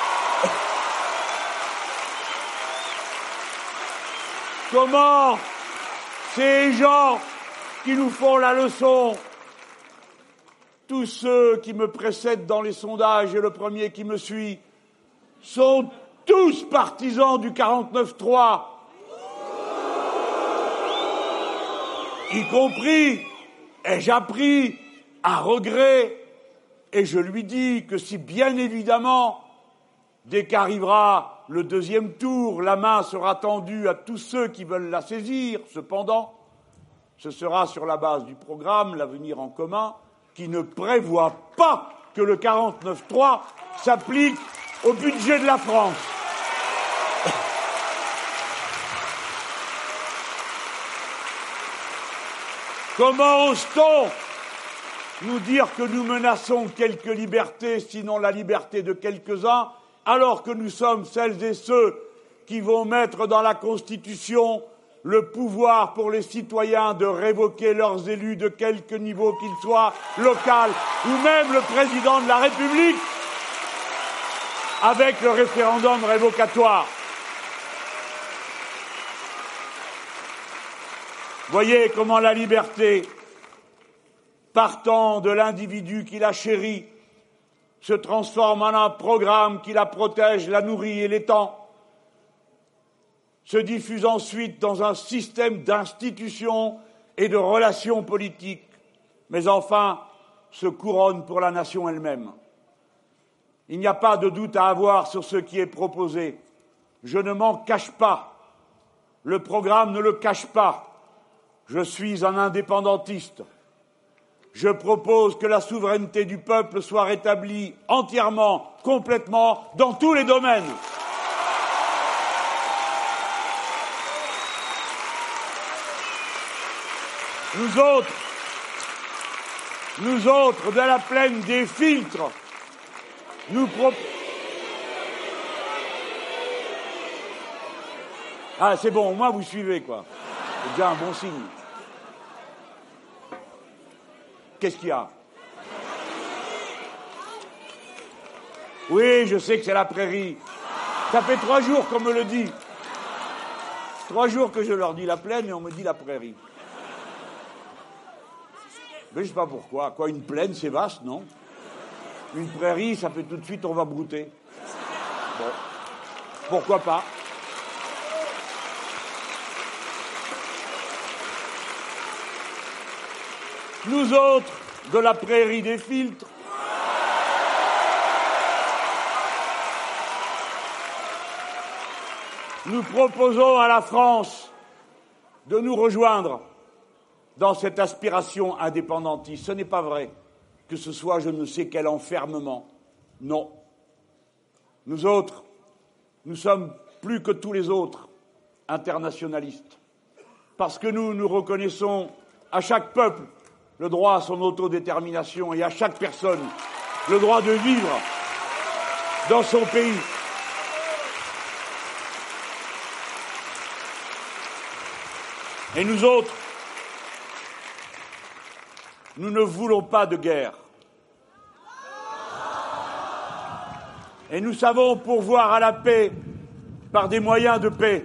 Comment ces gens qui nous font la leçon, tous ceux qui me précèdent dans les sondages et le premier qui me suit, sont tous partisans du 49-3 y compris, ai-je appris, à regret, et je lui dis que si bien évidemment, dès qu'arrivera le deuxième tour, la main sera tendue à tous ceux qui veulent la saisir, cependant, ce sera sur la base du programme L'avenir en commun, qui ne prévoit pas que le 49.3 s'applique au budget de la France. Comment ose-t-on nous dire que nous menaçons quelques libertés, sinon la liberté de quelques-uns, alors que nous sommes celles et ceux qui vont mettre dans la Constitution le pouvoir pour les citoyens de révoquer leurs élus de quelque niveau qu'ils soient, local ou même le président de la République, avec le référendum révocatoire. Voyez comment la liberté, partant de l'individu qui la chérit, se transforme en un programme qui la protège, la nourrit et l'étend, se diffuse ensuite dans un système d'institutions et de relations politiques, mais enfin se couronne pour la nation elle-même. Il n'y a pas de doute à avoir sur ce qui est proposé. Je ne m'en cache pas. Le programme ne le cache pas. Je suis un indépendantiste. Je propose que la souveraineté du peuple soit rétablie entièrement, complètement, dans tous les domaines. Nous autres, nous autres, de la plaine des filtres, nous proposons. Ah, c'est bon, au moins vous suivez, quoi. C'est déjà un bon signe. Qu'est-ce qu'il y a? Oui, je sais que c'est la prairie. Ça fait trois jours qu'on me le dit. Trois jours que je leur dis la plaine et on me dit la prairie. Mais je sais pas pourquoi. Quoi, une plaine, c'est vaste, non? Une prairie, ça fait tout de suite on va brouter. Bon. Pourquoi pas? Nous autres, de la prairie des filtres, nous proposons à la France de nous rejoindre dans cette aspiration indépendantiste. Ce n'est pas vrai que ce soit je ne sais quel enfermement. Non. Nous autres, nous sommes plus que tous les autres internationalistes. Parce que nous, nous reconnaissons à chaque peuple le droit à son autodétermination et à chaque personne le droit de vivre dans son pays. Et nous autres, nous ne voulons pas de guerre. Et nous savons pourvoir à la paix par des moyens de paix.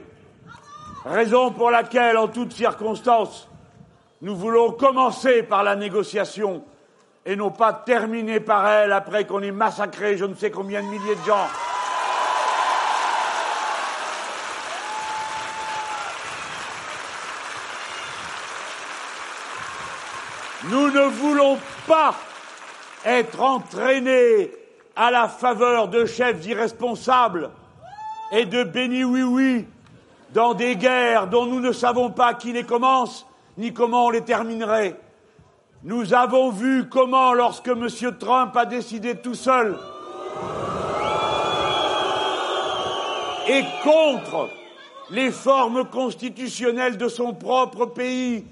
Raison pour laquelle, en toutes circonstances, nous voulons commencer par la négociation et non pas terminer par elle après qu'on ait massacré je ne sais combien de milliers de gens. Nous ne voulons pas être entraînés à la faveur de chefs irresponsables et de béni oui-oui dans des guerres dont nous ne savons pas qui les commence ni comment on les terminerait. Nous avons vu comment, lorsque M. Trump a décidé tout seul et contre les formes constitutionnelles de son propre pays,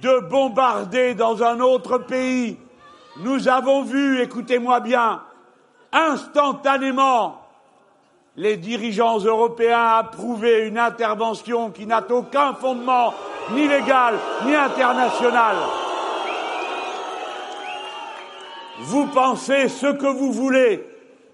de bombarder dans un autre pays, nous avons vu, écoutez-moi bien, instantanément les dirigeants européens approuver une intervention qui n'a aucun fondement ni légal ni international. Vous pensez ce que vous voulez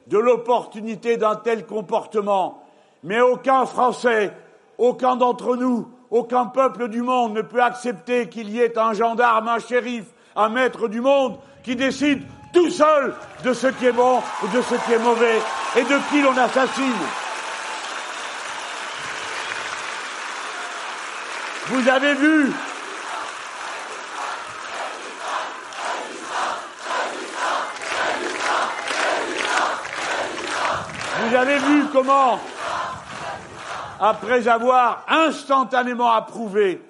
de l'opportunité d'un tel comportement, mais aucun Français, aucun d'entre nous, aucun peuple du monde ne peut accepter qu'il y ait un gendarme, un shérif, un maître du monde qui décide tout seul de ce qui est bon ou de ce qui est mauvais et de qui l'on assassine. Vous avez vu Vous avez vu comment, après avoir instantanément approuvé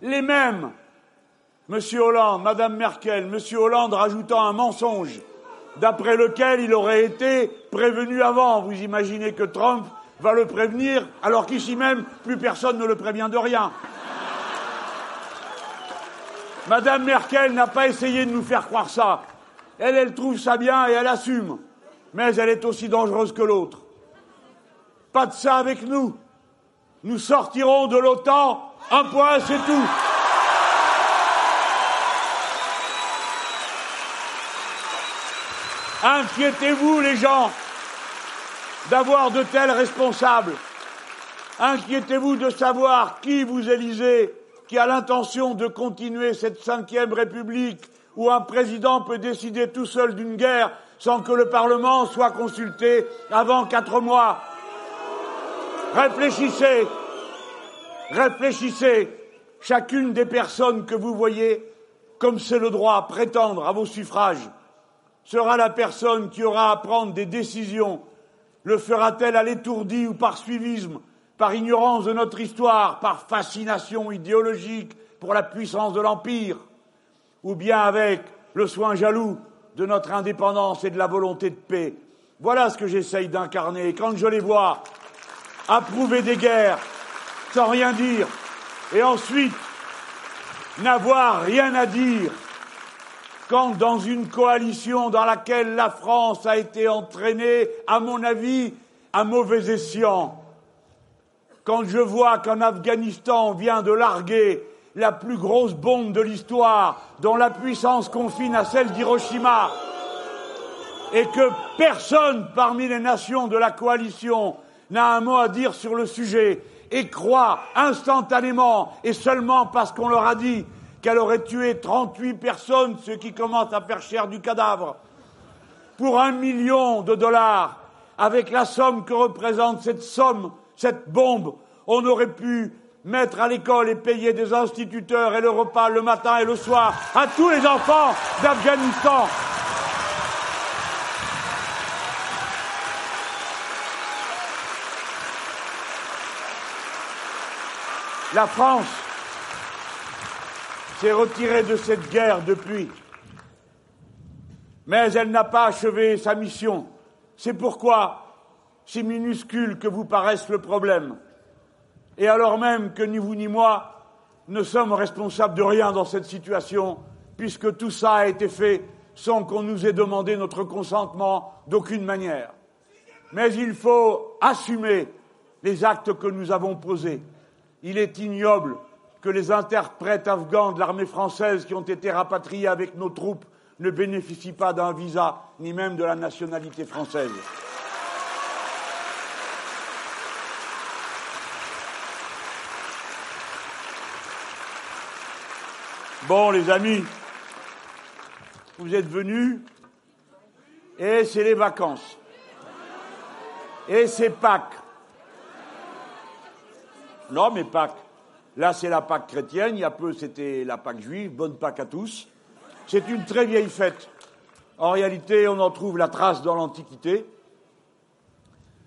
les mêmes Monsieur Hollande, Madame Merkel, Monsieur Hollande rajoutant un mensonge d'après lequel il aurait été prévenu avant. Vous imaginez que Trump va le prévenir alors qu'ici même, plus personne ne le prévient de rien. Madame Merkel n'a pas essayé de nous faire croire ça. Elle, elle trouve ça bien et elle assume. Mais elle est aussi dangereuse que l'autre. Pas de ça avec nous. Nous sortirons de l'OTAN. Un point, c'est tout. Inquiétez-vous, les gens, d'avoir de tels responsables. Inquiétez-vous de savoir qui vous élisez, qui a l'intention de continuer cette cinquième république où un président peut décider tout seul d'une guerre sans que le Parlement soit consulté avant quatre mois. Réfléchissez, réfléchissez, chacune des personnes que vous voyez, comme c'est le droit, à prétendre à vos suffrages sera la personne qui aura à prendre des décisions Le fera-t-elle à l'étourdi ou par suivisme, par ignorance de notre histoire, par fascination idéologique pour la puissance de l'Empire, ou bien avec le soin jaloux de notre indépendance et de la volonté de paix? Voilà ce que j'essaye d'incarner. Quand je les vois approuver des guerres sans rien dire, et ensuite n'avoir rien à dire quand dans une coalition dans laquelle la France a été entraînée, à mon avis, à mauvais escient, quand je vois qu'en Afghanistan on vient de larguer la plus grosse bombe de l'histoire, dont la puissance confine à celle d'Hiroshima, et que personne parmi les nations de la coalition n'a un mot à dire sur le sujet, et croit instantanément, et seulement parce qu'on leur a dit qu'elle aurait tué 38 personnes, ce qui commence à faire cher du cadavre, pour un million de dollars, avec la somme que représente cette somme, cette bombe, on aurait pu mettre à l'école et payer des instituteurs et le repas le matin et le soir à tous les enfants d'Afghanistan. La France s'est retirée de cette guerre depuis. Mais elle n'a pas achevé sa mission. C'est pourquoi, si minuscule que vous paraisse le problème, et alors même que ni vous ni moi ne sommes responsables de rien dans cette situation, puisque tout ça a été fait sans qu'on nous ait demandé notre consentement d'aucune manière. Mais il faut assumer les actes que nous avons posés. Il est ignoble que les interprètes afghans de l'armée française qui ont été rapatriés avec nos troupes ne bénéficient pas d'un visa, ni même de la nationalité française. Bon, les amis, vous êtes venus et c'est les vacances. Et c'est Pâques. Non, mais Pâques. Là, c'est la Pâques chrétienne. Il y a peu, c'était la Pâques juive. Bonne Pâques à tous. C'est une très vieille fête. En réalité, on en trouve la trace dans l'Antiquité.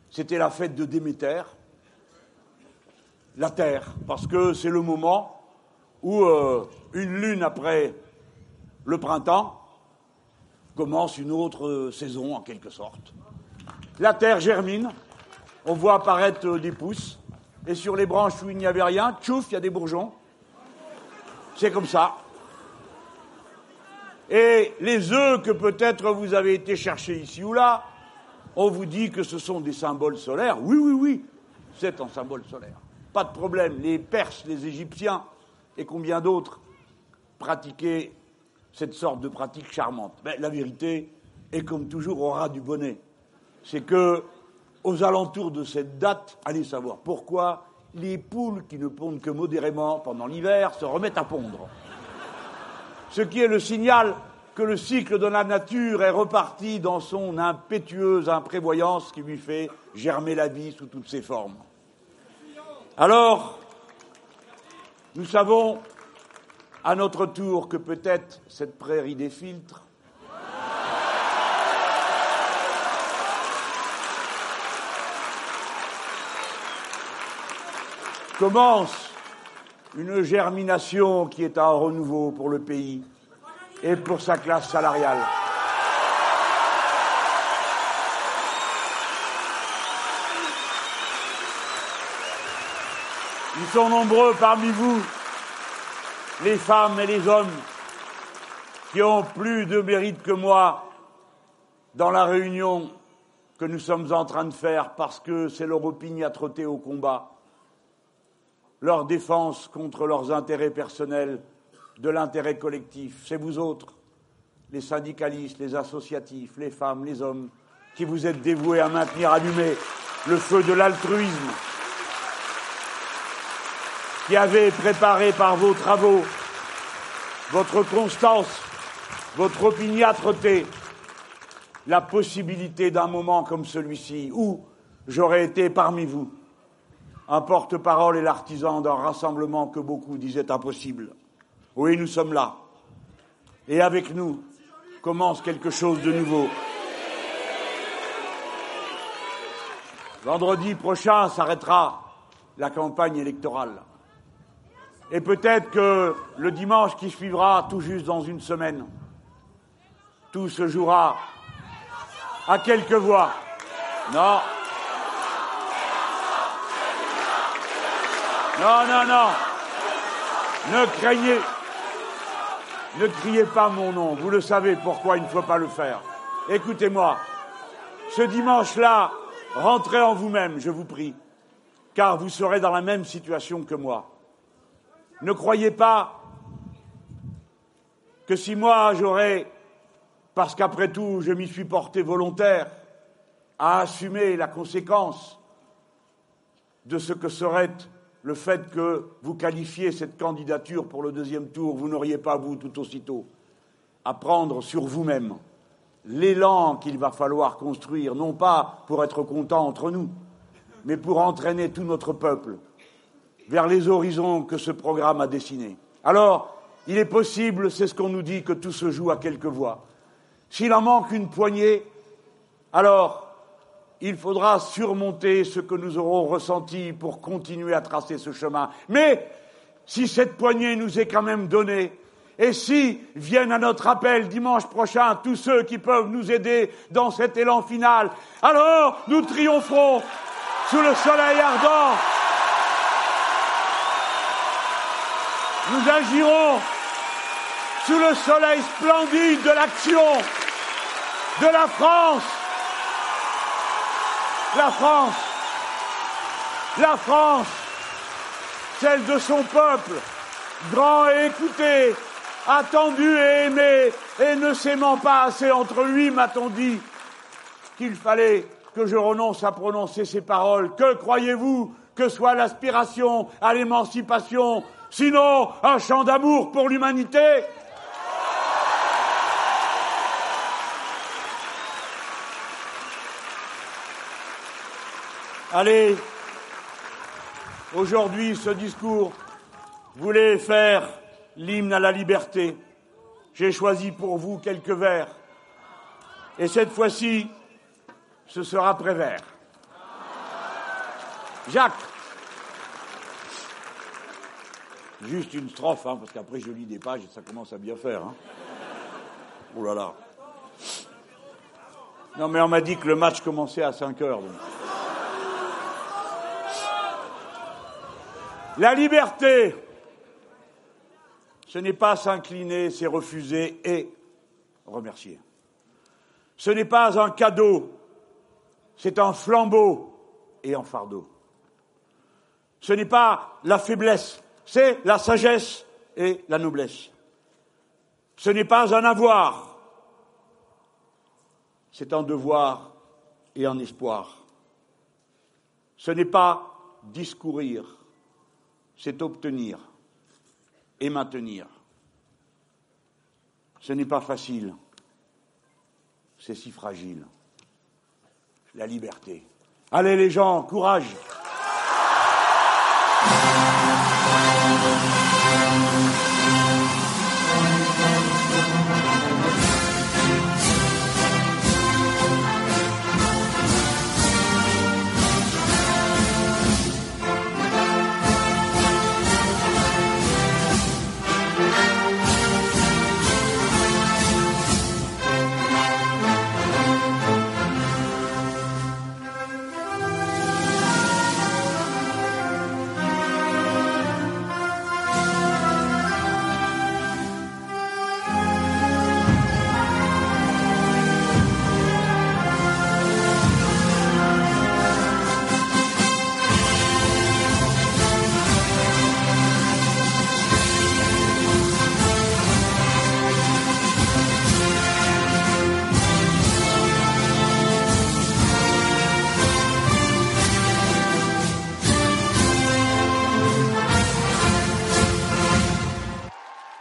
C'était la fête de Déméter, la terre, parce que c'est le moment où, euh, une lune après le printemps, commence une autre euh, saison en quelque sorte. La terre germine, on voit apparaître euh, des pousses, et sur les branches où il n'y avait rien, tchouf, il y a des bourgeons. C'est comme ça. Et les œufs que peut-être vous avez été chercher ici ou là, on vous dit que ce sont des symboles solaires. Oui, oui, oui, c'est un symbole solaire. Pas de problème. Les Perses, les Égyptiens et combien d'autres pratiquaient cette sorte de pratique charmante. Mais la vérité est comme toujours au ras du bonnet. C'est que, aux alentours de cette date, allez savoir pourquoi, les poules qui ne pondent que modérément pendant l'hiver se remettent à pondre. Ce qui est le signal que le cycle de la nature est reparti dans son impétueuse imprévoyance qui lui fait germer la vie sous toutes ses formes. Alors, nous savons à notre tour que peut-être cette prairie des filtres commence une germination qui est un renouveau pour le pays et pour sa classe salariale. Ils sont nombreux parmi vous, les femmes et les hommes, qui ont plus de mérite que moi dans la réunion que nous sommes en train de faire parce que c'est leur opiniâtreté au combat leur défense contre leurs intérêts personnels de l'intérêt collectif. C'est vous autres, les syndicalistes, les associatifs, les femmes, les hommes, qui vous êtes dévoués à maintenir allumé le feu de l'altruisme, qui avez préparé par vos travaux votre constance, votre opiniâtreté, la possibilité d'un moment comme celui-ci où j'aurais été parmi vous un porte-parole et l'artisan d'un rassemblement que beaucoup disaient impossible. Oui, nous sommes là. Et avec nous commence quelque chose de nouveau. Vendredi prochain s'arrêtera la campagne électorale. Et peut-être que le dimanche qui suivra, tout juste dans une semaine, tout se jouera à quelques voix. Non. Non, non, non. Ne craignez. Ne criez pas mon nom. Vous le savez pourquoi il ne faut pas le faire. Écoutez-moi. Ce dimanche-là, rentrez en vous-même, je vous prie, car vous serez dans la même situation que moi. Ne croyez pas que si moi j'aurais, parce qu'après tout je m'y suis porté volontaire, à assumer la conséquence de ce que serait le fait que vous qualifiez cette candidature pour le deuxième tour, vous n'auriez pas, vous, tout aussitôt, à prendre sur vous-même l'élan qu'il va falloir construire, non pas pour être content entre nous, mais pour entraîner tout notre peuple vers les horizons que ce programme a dessinés. Alors, il est possible, c'est ce qu'on nous dit, que tout se joue à quelques voix. S'il en manque une poignée, alors il faudra surmonter ce que nous aurons ressenti pour continuer à tracer ce chemin. Mais si cette poignée nous est quand même donnée, et si viennent à notre appel dimanche prochain tous ceux qui peuvent nous aider dans cet élan final, alors nous triompherons sous le soleil ardent. Nous agirons sous le soleil splendide de l'action de la France la France, la France, celle de son peuple, grand et écouté, attendu et aimé, et ne s'aimant pas assez entre lui, m'a-t-on dit qu'il fallait que je renonce à prononcer ces paroles. Que croyez-vous que soit l'aspiration à l'émancipation sinon un chant d'amour pour l'humanité? Allez, aujourd'hui, ce discours voulait faire l'hymne à la liberté. J'ai choisi pour vous quelques vers. Et cette fois-ci, ce sera Prévert. Jacques. Juste une strophe, hein, parce qu'après je lis des pages et ça commence à bien faire. Hein. Oh là là. Non mais on m'a dit que le match commençait à 5 heures. La liberté, ce n'est pas s'incliner, c'est refuser et remercier. Ce n'est pas un cadeau, c'est un flambeau et un fardeau. Ce n'est pas la faiblesse, c'est la sagesse et la noblesse. Ce n'est pas un avoir, c'est un devoir et un espoir. Ce n'est pas discourir, c'est obtenir et maintenir. Ce n'est pas facile, c'est si fragile. La liberté. Allez les gens, courage